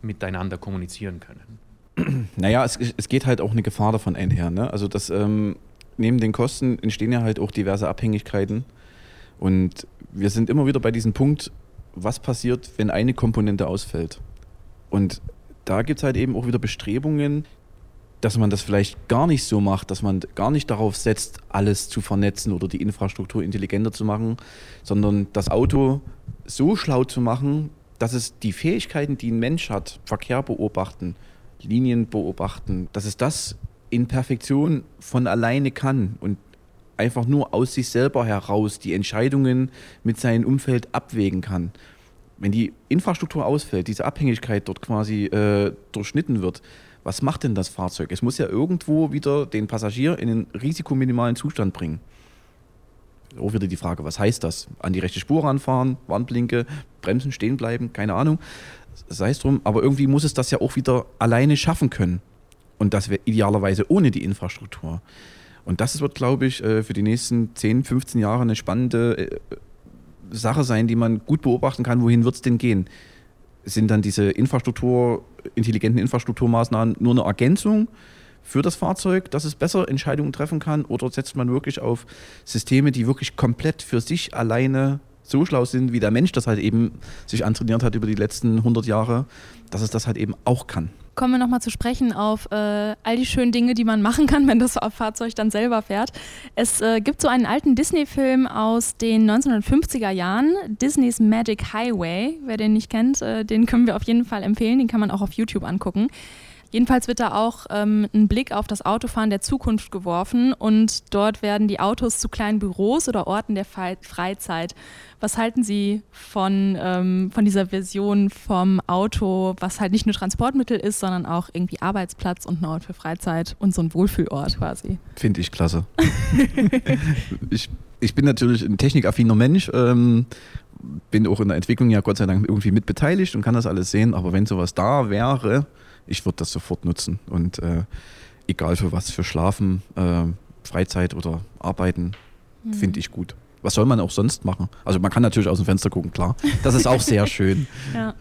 miteinander kommunizieren können. Naja, es, es geht halt auch eine Gefahr davon einher. Ne? Also das, ähm, neben den Kosten entstehen ja halt auch diverse Abhängigkeiten. Und wir sind immer wieder bei diesem Punkt, was passiert, wenn eine Komponente ausfällt. Und da gibt es halt eben auch wieder Bestrebungen, dass man das vielleicht gar nicht so macht, dass man gar nicht darauf setzt, alles zu vernetzen oder die Infrastruktur intelligenter zu machen, sondern das Auto so schlau zu machen, dass es die Fähigkeiten, die ein Mensch hat, Verkehr beobachten, Linien beobachten, dass es das in Perfektion von alleine kann und einfach nur aus sich selber heraus die Entscheidungen mit seinem Umfeld abwägen kann. Wenn die Infrastruktur ausfällt, diese Abhängigkeit dort quasi äh, durchschnitten wird, was macht denn das Fahrzeug? Es muss ja irgendwo wieder den Passagier in einen risikominimalen Zustand bringen. Auch wieder die Frage, was heißt das? An die rechte Spur ranfahren, Warnblinke, bremsen, stehen bleiben, keine Ahnung sei es drum, aber irgendwie muss es das ja auch wieder alleine schaffen können. Und das wäre idealerweise ohne die Infrastruktur. Und das wird, glaube ich, äh, für die nächsten 10, 15 Jahre eine spannende äh, Sache sein, die man gut beobachten kann, wohin wird es denn gehen. Sind dann diese Infrastruktur, intelligenten Infrastrukturmaßnahmen nur eine Ergänzung für das Fahrzeug, dass es besser Entscheidungen treffen kann? Oder setzt man wirklich auf Systeme, die wirklich komplett für sich alleine so schlau sind, wie der Mensch das halt eben sich antrainiert hat über die letzten 100 Jahre, dass es das halt eben auch kann. Kommen wir nochmal zu sprechen auf äh, all die schönen Dinge, die man machen kann, wenn das Fahrzeug dann selber fährt. Es äh, gibt so einen alten Disney-Film aus den 1950er Jahren, Disneys Magic Highway. Wer den nicht kennt, äh, den können wir auf jeden Fall empfehlen. Den kann man auch auf YouTube angucken. Jedenfalls wird da auch ähm, ein Blick auf das Autofahren der Zukunft geworfen und dort werden die Autos zu kleinen Büros oder Orten der Freizeit. Was halten Sie von, ähm, von dieser Version vom Auto, was halt nicht nur Transportmittel ist, sondern auch irgendwie Arbeitsplatz und ein Ort für Freizeit und so ein Wohlfühlort quasi? Finde ich klasse. ich, ich bin natürlich ein technikaffiner Mensch. Ähm, bin auch in der Entwicklung ja Gott sei Dank irgendwie mit beteiligt und kann das alles sehen. Aber wenn sowas da wäre, ich würde das sofort nutzen. Und äh, egal für was, für Schlafen, äh, Freizeit oder Arbeiten, mhm. finde ich gut. Was soll man auch sonst machen? Also man kann natürlich aus dem Fenster gucken, klar. Das ist auch sehr schön. Ja,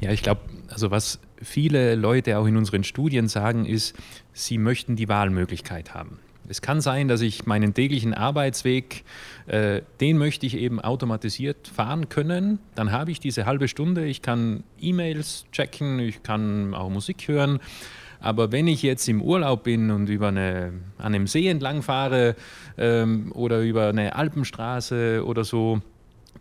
ja ich glaube, also was viele Leute auch in unseren Studien sagen, ist, sie möchten die Wahlmöglichkeit haben. Es kann sein, dass ich meinen täglichen Arbeitsweg, äh, den möchte ich eben automatisiert fahren können. Dann habe ich diese halbe Stunde, ich kann E-Mails checken, ich kann auch Musik hören. Aber wenn ich jetzt im Urlaub bin und über eine, an einem See entlang fahre ähm, oder über eine Alpenstraße oder so,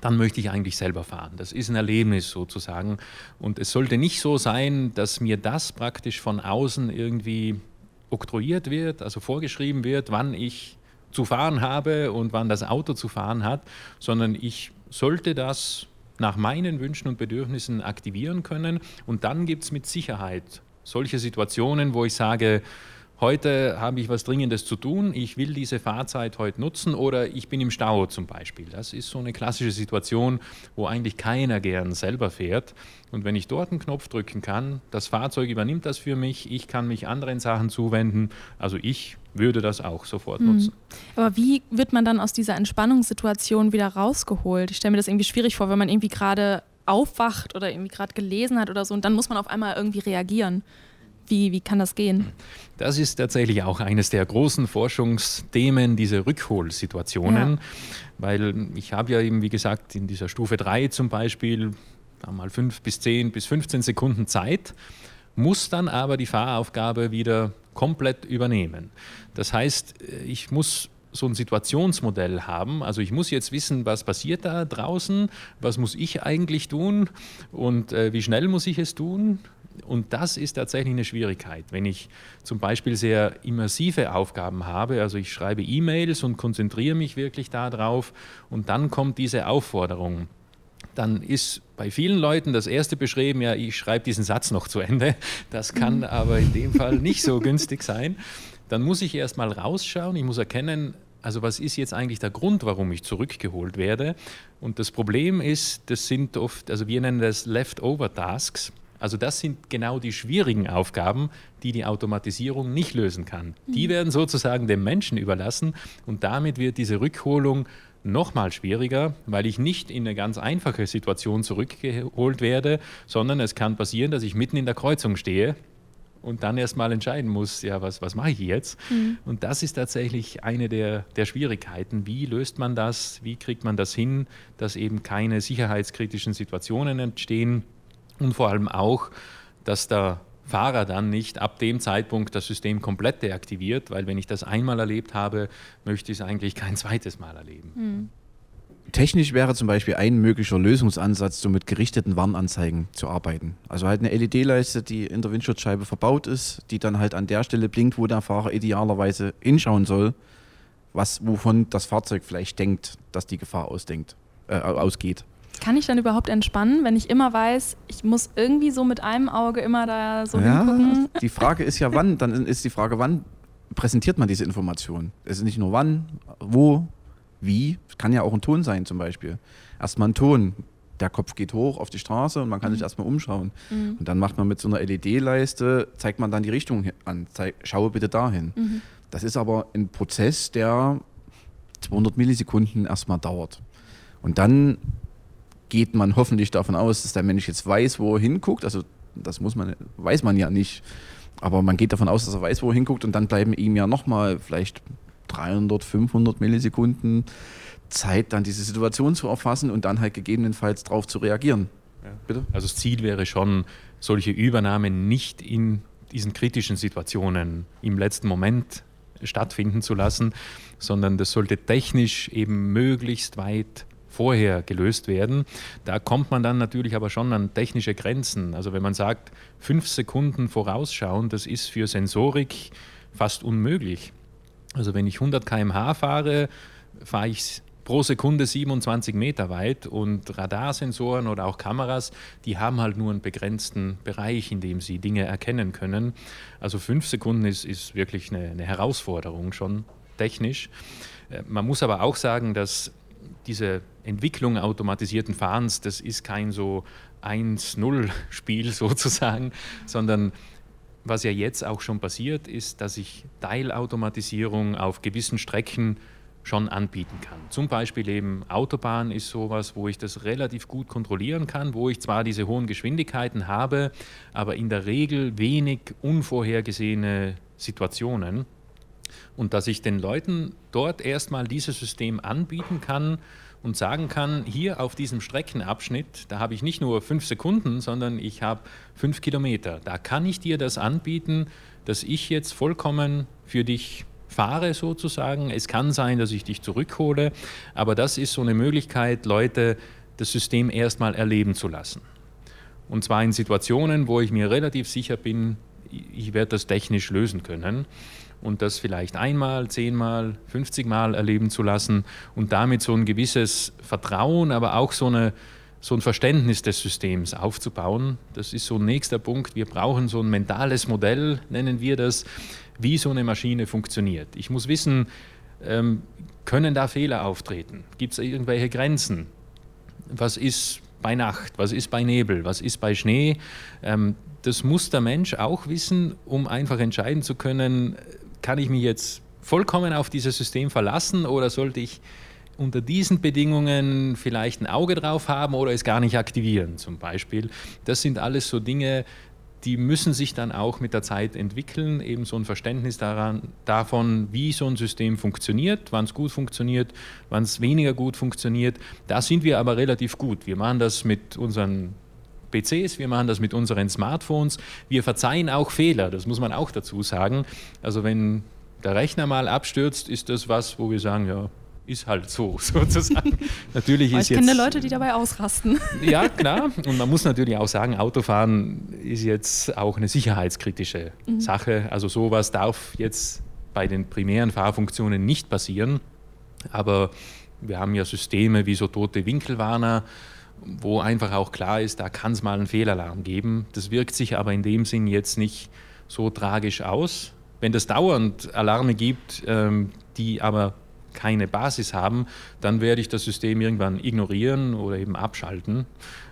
dann möchte ich eigentlich selber fahren. Das ist ein Erlebnis sozusagen. Und es sollte nicht so sein, dass mir das praktisch von außen irgendwie oktroyiert wird, also vorgeschrieben wird, wann ich zu fahren habe und wann das Auto zu fahren hat, sondern ich sollte das nach meinen Wünschen und Bedürfnissen aktivieren können. Und dann gibt es mit Sicherheit solche Situationen, wo ich sage, heute habe ich was Dringendes zu tun, ich will diese Fahrzeit heute nutzen oder ich bin im Stau zum Beispiel. Das ist so eine klassische Situation, wo eigentlich keiner gern selber fährt. Und wenn ich dort einen Knopf drücken kann, das Fahrzeug übernimmt das für mich, ich kann mich anderen Sachen zuwenden, also ich würde das auch sofort mhm. nutzen. Aber wie wird man dann aus dieser Entspannungssituation wieder rausgeholt? Ich stelle mir das irgendwie schwierig vor, wenn man irgendwie gerade aufwacht oder irgendwie gerade gelesen hat oder so und dann muss man auf einmal irgendwie reagieren. Wie, wie kann das gehen? Das ist tatsächlich auch eines der großen Forschungsthemen, diese Rückholsituationen, ja. weil ich habe ja eben, wie gesagt, in dieser Stufe 3 zum Beispiel mal 5 bis 10 bis 15 Sekunden Zeit, muss dann aber die Fahraufgabe wieder komplett übernehmen. Das heißt, ich muss so ein Situationsmodell haben. Also ich muss jetzt wissen, was passiert da draußen, was muss ich eigentlich tun und äh, wie schnell muss ich es tun und das ist tatsächlich eine Schwierigkeit. Wenn ich zum Beispiel sehr immersive Aufgaben habe, also ich schreibe E-Mails und konzentriere mich wirklich darauf und dann kommt diese Aufforderung, dann ist bei vielen Leuten das erste beschrieben, ja, ich schreibe diesen Satz noch zu Ende. Das kann mhm. aber in dem Fall nicht so günstig sein. Dann muss ich erstmal rausschauen, ich muss erkennen, also was ist jetzt eigentlich der Grund, warum ich zurückgeholt werde? Und das Problem ist, das sind oft, also wir nennen das Leftover-Tasks. Also das sind genau die schwierigen Aufgaben, die die Automatisierung nicht lösen kann. Die mhm. werden sozusagen dem Menschen überlassen und damit wird diese Rückholung noch mal schwieriger, weil ich nicht in eine ganz einfache Situation zurückgeholt werde, sondern es kann passieren, dass ich mitten in der Kreuzung stehe und dann erst mal entscheiden muss, ja, was, was mache ich jetzt? Mhm. Und das ist tatsächlich eine der, der Schwierigkeiten. Wie löst man das? Wie kriegt man das hin, dass eben keine sicherheitskritischen Situationen entstehen? Und vor allem auch, dass der Fahrer dann nicht ab dem Zeitpunkt das System komplett deaktiviert, weil wenn ich das einmal erlebt habe, möchte ich es eigentlich kein zweites Mal erleben. Mhm. Technisch wäre zum Beispiel ein möglicher Lösungsansatz, so mit gerichteten Warnanzeigen zu arbeiten. Also halt eine LED-Leiste, die in der Windschutzscheibe verbaut ist, die dann halt an der Stelle blinkt, wo der Fahrer idealerweise hinschauen soll, was, wovon das Fahrzeug vielleicht denkt, dass die Gefahr ausdenkt, äh, ausgeht. Kann ich dann überhaupt entspannen, wenn ich immer weiß, ich muss irgendwie so mit einem Auge immer da so ja, hingucken? Die Frage ist ja, wann, dann ist die Frage, wann präsentiert man diese Information? Es ist nicht nur wann, wo, wie, es kann ja auch ein Ton sein zum Beispiel. Erstmal ein Ton, der Kopf geht hoch auf die Straße und man kann mhm. sich erstmal umschauen. Mhm. Und dann macht man mit so einer LED-Leiste, zeigt man dann die Richtung an, zeig, schaue bitte dahin. Mhm. Das ist aber ein Prozess, der 200 Millisekunden erstmal dauert. Und dann geht man hoffentlich davon aus, dass der Mensch jetzt weiß, wo er hinguckt. Also das muss man, weiß man ja nicht. Aber man geht davon aus, dass er weiß, wo er hinguckt und dann bleiben ihm ja nochmal vielleicht 300, 500 Millisekunden Zeit, dann diese Situation zu erfassen und dann halt gegebenenfalls darauf zu reagieren. Ja. Also das Ziel wäre schon, solche Übernahmen nicht in diesen kritischen Situationen im letzten Moment stattfinden zu lassen, sondern das sollte technisch eben möglichst weit vorher gelöst werden. Da kommt man dann natürlich aber schon an technische Grenzen. Also wenn man sagt, fünf Sekunden vorausschauen, das ist für Sensorik fast unmöglich. Also wenn ich 100 km/h fahre, fahre ich pro Sekunde 27 Meter weit und Radarsensoren oder auch Kameras, die haben halt nur einen begrenzten Bereich, in dem sie Dinge erkennen können. Also fünf Sekunden ist, ist wirklich eine, eine Herausforderung schon technisch. Äh, man muss aber auch sagen, dass diese Entwicklung automatisierten Fahrens, das ist kein so 1-0-Spiel sozusagen, sondern was ja jetzt auch schon passiert, ist, dass ich Teilautomatisierung auf gewissen Strecken schon anbieten kann. Zum Beispiel eben Autobahn ist sowas, wo ich das relativ gut kontrollieren kann, wo ich zwar diese hohen Geschwindigkeiten habe, aber in der Regel wenig unvorhergesehene Situationen. Und dass ich den Leuten dort erstmal dieses System anbieten kann und sagen kann, hier auf diesem Streckenabschnitt, da habe ich nicht nur fünf Sekunden, sondern ich habe fünf Kilometer. Da kann ich dir das anbieten, dass ich jetzt vollkommen für dich fahre sozusagen. Es kann sein, dass ich dich zurückhole, aber das ist so eine Möglichkeit, Leute das System erstmal erleben zu lassen. Und zwar in Situationen, wo ich mir relativ sicher bin, ich werde das technisch lösen können und das vielleicht einmal, zehnmal, 50 Mal erleben zu lassen und damit so ein gewisses Vertrauen, aber auch so, eine, so ein Verständnis des Systems aufzubauen. Das ist so ein nächster Punkt. Wir brauchen so ein mentales Modell, nennen wir das, wie so eine Maschine funktioniert. Ich muss wissen, ähm, können da Fehler auftreten? Gibt es irgendwelche Grenzen? Was ist bei Nacht? Was ist bei Nebel? Was ist bei Schnee? Ähm, das muss der Mensch auch wissen, um einfach entscheiden zu können, kann ich mich jetzt vollkommen auf dieses System verlassen oder sollte ich unter diesen Bedingungen vielleicht ein Auge drauf haben oder es gar nicht aktivieren zum Beispiel. Das sind alles so Dinge, die müssen sich dann auch mit der Zeit entwickeln, eben so ein Verständnis daran, davon, wie so ein System funktioniert, wann es gut funktioniert, wann es weniger gut funktioniert. Da sind wir aber relativ gut. Wir machen das mit unseren PCs, wir machen das mit unseren Smartphones. Wir verzeihen auch Fehler, das muss man auch dazu sagen. Also wenn der Rechner mal abstürzt, ist das was, wo wir sagen, ja, ist halt so sozusagen. natürlich ist ich kenne Leute, die dabei ausrasten. ja, klar. Und man muss natürlich auch sagen, Autofahren ist jetzt auch eine sicherheitskritische mhm. Sache. Also sowas darf jetzt bei den primären Fahrfunktionen nicht passieren. Aber wir haben ja Systeme wie so tote Winkelwarner, wo einfach auch klar ist, da kann es mal einen Fehlalarm geben. Das wirkt sich aber in dem Sinn jetzt nicht so tragisch aus. Wenn es dauernd Alarme gibt, ähm, die aber keine Basis haben, dann werde ich das System irgendwann ignorieren oder eben abschalten.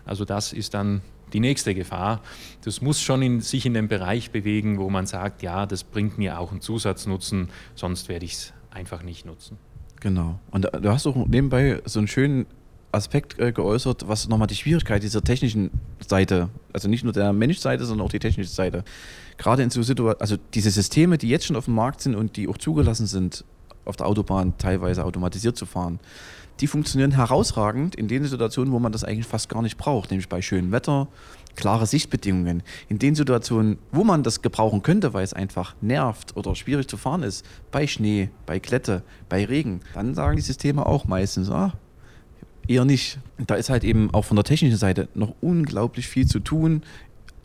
Also das ist dann die nächste Gefahr. Das muss schon in, sich in den Bereich bewegen, wo man sagt, ja, das bringt mir auch einen Zusatznutzen, sonst werde ich es einfach nicht nutzen. Genau. Und du hast auch nebenbei so einen schönen Aspekt äh, geäußert, was nochmal die Schwierigkeit dieser technischen Seite, also nicht nur der Menschseite, sondern auch die technische Seite. Gerade in so Situationen, also diese Systeme, die jetzt schon auf dem Markt sind und die auch zugelassen sind, auf der Autobahn teilweise automatisiert zu fahren, die funktionieren herausragend in den Situationen, wo man das eigentlich fast gar nicht braucht, nämlich bei schönem Wetter, klare Sichtbedingungen. In den Situationen, wo man das gebrauchen könnte, weil es einfach nervt oder schwierig zu fahren ist, bei Schnee, bei Glätte, bei Regen, dann sagen die Systeme auch meistens, ah, eher nicht. Da ist halt eben auch von der technischen Seite noch unglaublich viel zu tun.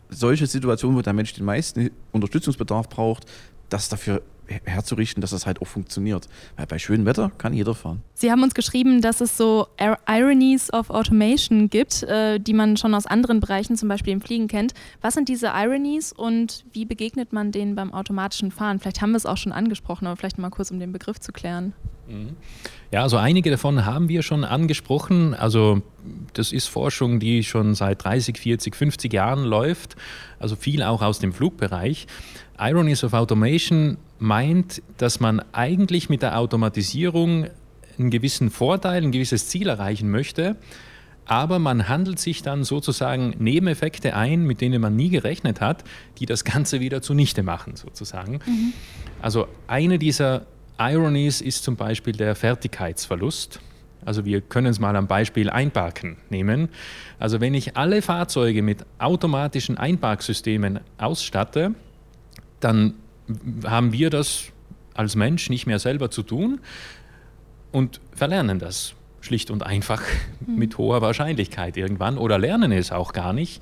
Solche Situationen, wo der Mensch den meisten Unterstützungsbedarf braucht, das dafür herzurichten, dass das halt auch funktioniert. Weil bei schönem Wetter kann jeder fahren. Sie haben uns geschrieben, dass es so Ironies of Automation gibt, äh, die man schon aus anderen Bereichen, zum Beispiel im Fliegen kennt. Was sind diese Ironies und wie begegnet man denen beim automatischen Fahren? Vielleicht haben wir es auch schon angesprochen, aber vielleicht mal kurz, um den Begriff zu klären. Mhm. Ja, also einige davon haben wir schon angesprochen. Also das ist Forschung, die schon seit 30, 40, 50 Jahren läuft, also viel auch aus dem Flugbereich. Ironies of Automation meint, dass man eigentlich mit der Automatisierung einen gewissen Vorteil, ein gewisses Ziel erreichen möchte, aber man handelt sich dann sozusagen Nebeneffekte ein, mit denen man nie gerechnet hat, die das Ganze wieder zunichte machen, sozusagen. Mhm. Also eine dieser Ironies ist zum Beispiel der Fertigkeitsverlust. Also wir können es mal am Beispiel Einparken nehmen. Also wenn ich alle Fahrzeuge mit automatischen Einparksystemen ausstatte, dann haben wir das als Mensch nicht mehr selber zu tun und verlernen das schlicht und einfach mhm. mit hoher Wahrscheinlichkeit irgendwann oder lernen es auch gar nicht.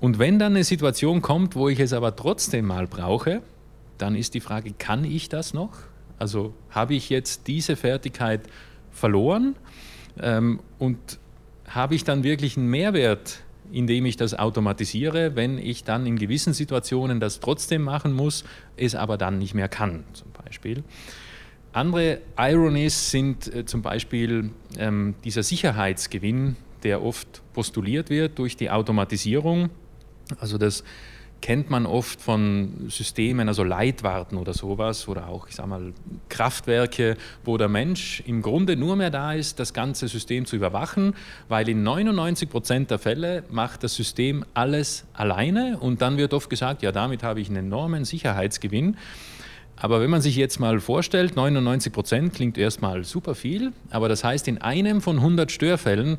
Und wenn dann eine Situation kommt, wo ich es aber trotzdem mal brauche, dann ist die Frage, kann ich das noch? Also habe ich jetzt diese Fertigkeit verloren ähm, und habe ich dann wirklich einen Mehrwert indem ich das automatisiere, wenn ich dann in gewissen Situationen das trotzdem machen muss, es aber dann nicht mehr kann, zum Beispiel. Andere Ironies sind äh, zum Beispiel ähm, dieser Sicherheitsgewinn, der oft postuliert wird durch die Automatisierung. Also das kennt man oft von Systemen, also Leitwarten oder sowas oder auch, ich sag mal, Kraftwerke, wo der Mensch im Grunde nur mehr da ist, das ganze System zu überwachen, weil in 99 Prozent der Fälle macht das System alles alleine und dann wird oft gesagt, ja, damit habe ich einen enormen Sicherheitsgewinn. Aber wenn man sich jetzt mal vorstellt, 99 Prozent klingt erstmal super viel, aber das heißt, in einem von 100 Störfällen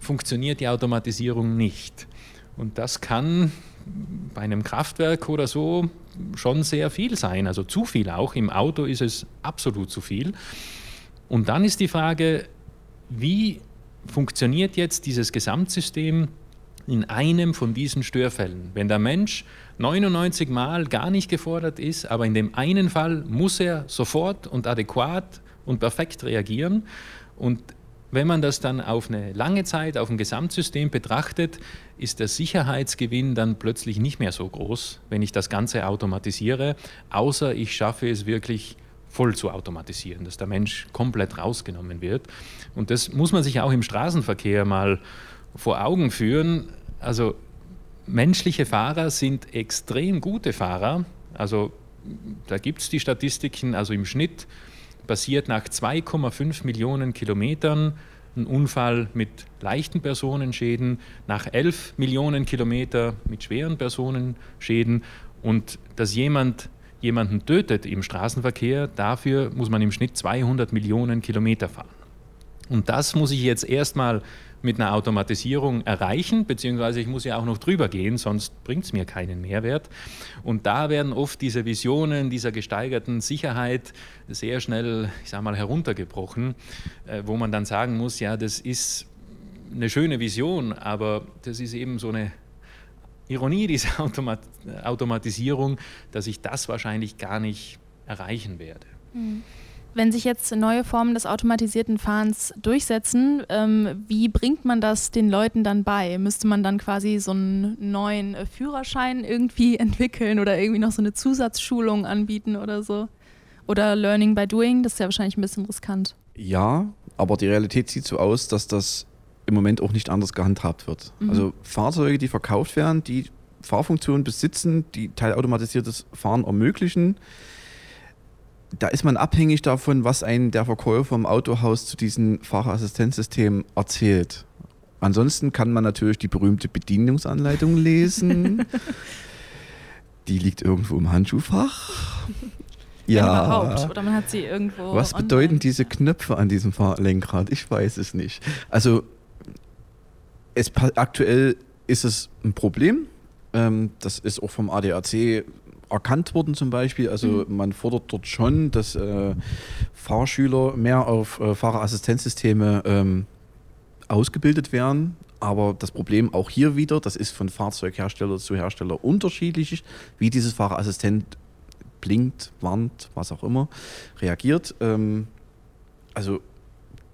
funktioniert die Automatisierung nicht. Und das kann bei einem Kraftwerk oder so schon sehr viel sein, also zu viel auch. Im Auto ist es absolut zu viel. Und dann ist die Frage, wie funktioniert jetzt dieses Gesamtsystem in einem von diesen Störfällen? Wenn der Mensch 99 Mal gar nicht gefordert ist, aber in dem einen Fall muss er sofort und adäquat und perfekt reagieren. Und wenn man das dann auf eine lange Zeit, auf ein Gesamtsystem betrachtet, ist der Sicherheitsgewinn dann plötzlich nicht mehr so groß, wenn ich das Ganze automatisiere, außer ich schaffe es wirklich voll zu automatisieren, dass der Mensch komplett rausgenommen wird. Und das muss man sich auch im Straßenverkehr mal vor Augen führen. Also menschliche Fahrer sind extrem gute Fahrer. Also da gibt es die Statistiken, also im Schnitt passiert nach 2,5 Millionen Kilometern ein Unfall mit leichten Personenschäden, nach 11 Millionen Kilometern mit schweren Personenschäden und dass jemand jemanden tötet im Straßenverkehr, dafür muss man im Schnitt 200 Millionen Kilometer fahren. Und das muss ich jetzt erstmal mit einer Automatisierung erreichen, beziehungsweise ich muss ja auch noch drüber gehen, sonst bringt es mir keinen Mehrwert. Und da werden oft diese Visionen dieser gesteigerten Sicherheit sehr schnell, ich sage mal, heruntergebrochen, äh, wo man dann sagen muss, ja, das ist eine schöne Vision, aber das ist eben so eine Ironie dieser Automat Automatisierung, dass ich das wahrscheinlich gar nicht erreichen werde. Mhm. Wenn sich jetzt neue Formen des automatisierten Fahrens durchsetzen, ähm, wie bringt man das den Leuten dann bei? Müsste man dann quasi so einen neuen äh, Führerschein irgendwie entwickeln oder irgendwie noch so eine Zusatzschulung anbieten oder so? Oder Learning by Doing, das ist ja wahrscheinlich ein bisschen riskant. Ja, aber die Realität sieht so aus, dass das im Moment auch nicht anders gehandhabt wird. Mhm. Also Fahrzeuge, die verkauft werden, die Fahrfunktionen besitzen, die teilautomatisiertes Fahren ermöglichen, da ist man abhängig davon, was ein der Verkäufer im Autohaus zu diesem Fahrerassistenzsystem erzählt. Ansonsten kann man natürlich die berühmte Bedienungsanleitung lesen. die liegt irgendwo im Handschuhfach. Ja. Überhaupt. Oder man hat sie irgendwo. Was online. bedeuten diese Knöpfe an diesem Fahrlenkrad? Ich weiß es nicht. Also es, aktuell ist es ein Problem. Ähm, das ist auch vom ADAC erkannt worden zum Beispiel. Also mhm. man fordert dort schon, dass äh, Fahrschüler mehr auf äh, Fahrerassistenzsysteme ähm, ausgebildet werden. Aber das Problem auch hier wieder, das ist von Fahrzeughersteller zu Hersteller unterschiedlich, wie dieses Fahrerassistent blinkt, warnt, was auch immer, reagiert. Ähm, also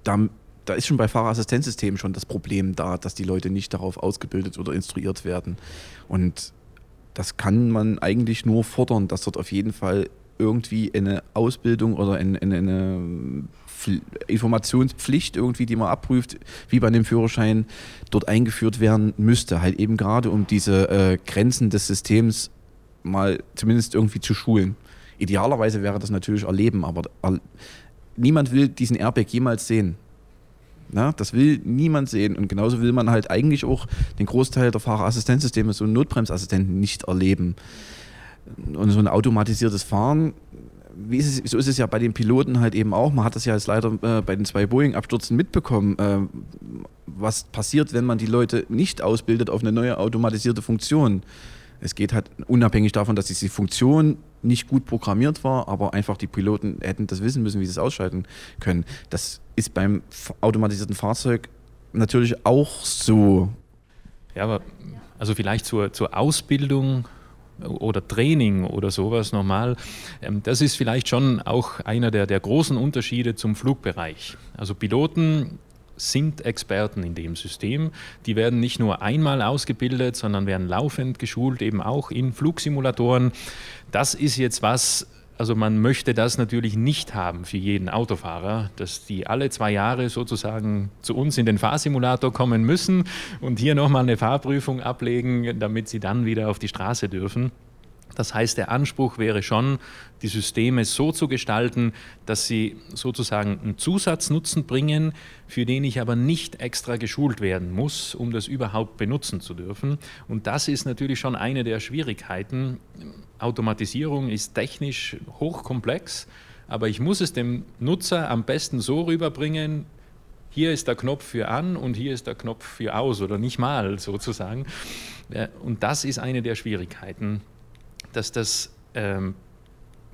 da, da ist schon bei Fahrerassistenzsystemen schon das Problem da, dass die Leute nicht darauf ausgebildet oder instruiert werden. Und das kann man eigentlich nur fordern, dass dort auf jeden Fall irgendwie eine Ausbildung oder eine, eine, eine Informationspflicht irgendwie, die man abprüft, wie bei dem Führerschein, dort eingeführt werden müsste. Halt eben gerade, um diese äh, Grenzen des Systems mal zumindest irgendwie zu schulen. Idealerweise wäre das natürlich erleben, aber er, niemand will diesen Airbag jemals sehen. Na, das will niemand sehen. Und genauso will man halt eigentlich auch den Großteil der Fahrerassistenzsysteme, so Notbremsassistenten, nicht erleben. Und so ein automatisiertes Fahren, ist es, so ist es ja bei den Piloten halt eben auch. Man hat das ja jetzt leider äh, bei den zwei Boeing-Abstürzen mitbekommen, äh, was passiert, wenn man die Leute nicht ausbildet auf eine neue automatisierte Funktion. Es geht halt unabhängig davon, dass diese Funktion nicht gut programmiert war, aber einfach die Piloten hätten das wissen müssen, wie sie es ausschalten können. Das ist beim automatisierten Fahrzeug natürlich auch so. Ja, aber also vielleicht zur, zur Ausbildung oder Training oder sowas nochmal. Ähm, das ist vielleicht schon auch einer der, der großen Unterschiede zum Flugbereich. Also Piloten sind Experten in dem System. Die werden nicht nur einmal ausgebildet, sondern werden laufend geschult, eben auch in Flugsimulatoren. Das ist jetzt was, also man möchte das natürlich nicht haben für jeden Autofahrer, dass die alle zwei Jahre sozusagen zu uns in den Fahrsimulator kommen müssen und hier nochmal eine Fahrprüfung ablegen, damit sie dann wieder auf die Straße dürfen. Das heißt, der Anspruch wäre schon, die Systeme so zu gestalten, dass sie sozusagen einen Zusatznutzen bringen, für den ich aber nicht extra geschult werden muss, um das überhaupt benutzen zu dürfen. Und das ist natürlich schon eine der Schwierigkeiten. Automatisierung ist technisch hochkomplex, aber ich muss es dem Nutzer am besten so rüberbringen, hier ist der Knopf für an und hier ist der Knopf für aus oder nicht mal sozusagen. Und das ist eine der Schwierigkeiten dass das, ähm,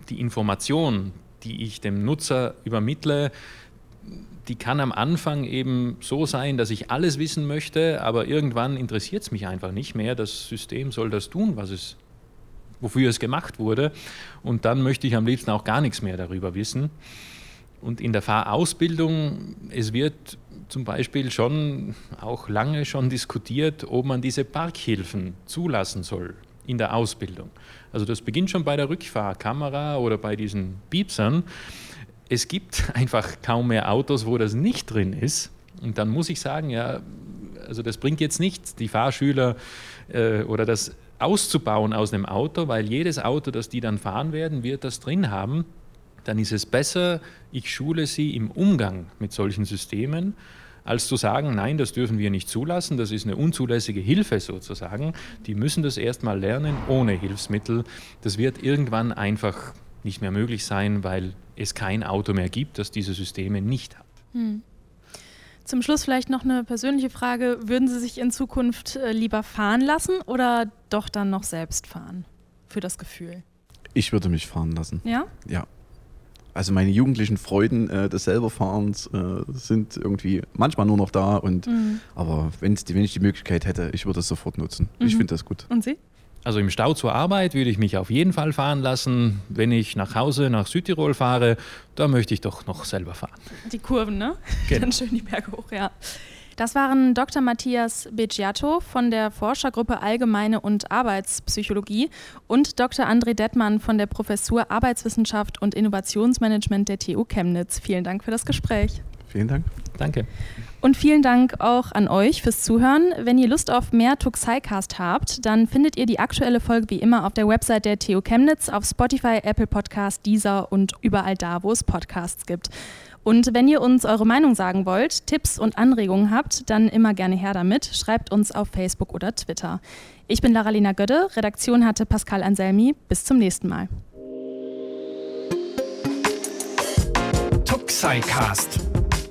die Information, die ich dem Nutzer übermittle, die kann am Anfang eben so sein, dass ich alles wissen möchte, aber irgendwann interessiert es mich einfach nicht mehr. Das System soll das tun, was es, wofür es gemacht wurde. Und dann möchte ich am liebsten auch gar nichts mehr darüber wissen. Und in der Fahrausbildung, es wird zum Beispiel schon auch lange schon diskutiert, ob man diese Parkhilfen zulassen soll in der Ausbildung. Also das beginnt schon bei der Rückfahrkamera oder bei diesen Piepsern. Es gibt einfach kaum mehr Autos, wo das nicht drin ist. Und dann muss ich sagen, ja, also das bringt jetzt nichts, die Fahrschüler äh, oder das auszubauen aus einem Auto, weil jedes Auto, das die dann fahren werden, wird das drin haben. Dann ist es besser, ich schule sie im Umgang mit solchen Systemen als zu sagen, nein, das dürfen wir nicht zulassen, das ist eine unzulässige Hilfe sozusagen. Die müssen das erstmal lernen ohne Hilfsmittel. Das wird irgendwann einfach nicht mehr möglich sein, weil es kein Auto mehr gibt, das diese Systeme nicht hat. Hm. Zum Schluss vielleicht noch eine persönliche Frage. Würden Sie sich in Zukunft äh, lieber fahren lassen oder doch dann noch selbst fahren? Für das Gefühl. Ich würde mich fahren lassen. Ja? Ja also meine jugendlichen Freuden äh, des Selberfahrens äh, sind irgendwie manchmal nur noch da. Und, mhm. Aber wenn's die, wenn ich die Möglichkeit hätte, ich würde es sofort nutzen. Mhm. Ich finde das gut. Und Sie? Also im Stau zur Arbeit würde ich mich auf jeden Fall fahren lassen. Wenn ich nach Hause nach Südtirol fahre, da möchte ich doch noch selber fahren. Die Kurven, ne? Genau. Dann schön die Berge hoch, ja. Das waren Dr. Matthias Beggiato von der Forschergruppe Allgemeine und Arbeitspsychologie und Dr. André Dettmann von der Professur Arbeitswissenschaft und Innovationsmanagement der TU Chemnitz. Vielen Dank für das Gespräch. Vielen Dank. Danke. Und vielen Dank auch an euch fürs Zuhören. Wenn ihr Lust auf mehr Tuxicast habt, dann findet ihr die aktuelle Folge wie immer auf der Website der TU Chemnitz, auf Spotify, Apple Podcast, Deezer und überall da, wo es Podcasts gibt. Und wenn ihr uns eure Meinung sagen wollt, Tipps und Anregungen habt, dann immer gerne her damit. Schreibt uns auf Facebook oder Twitter. Ich bin Laralina Gödde, Redaktion hatte Pascal Anselmi. Bis zum nächsten Mal. Tuxicast,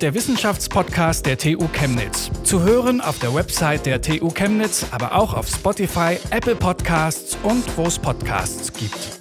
der Wissenschaftspodcast der TU Chemnitz. Zu hören auf der Website der TU Chemnitz, aber auch auf Spotify, Apple Podcasts und wo es Podcasts gibt.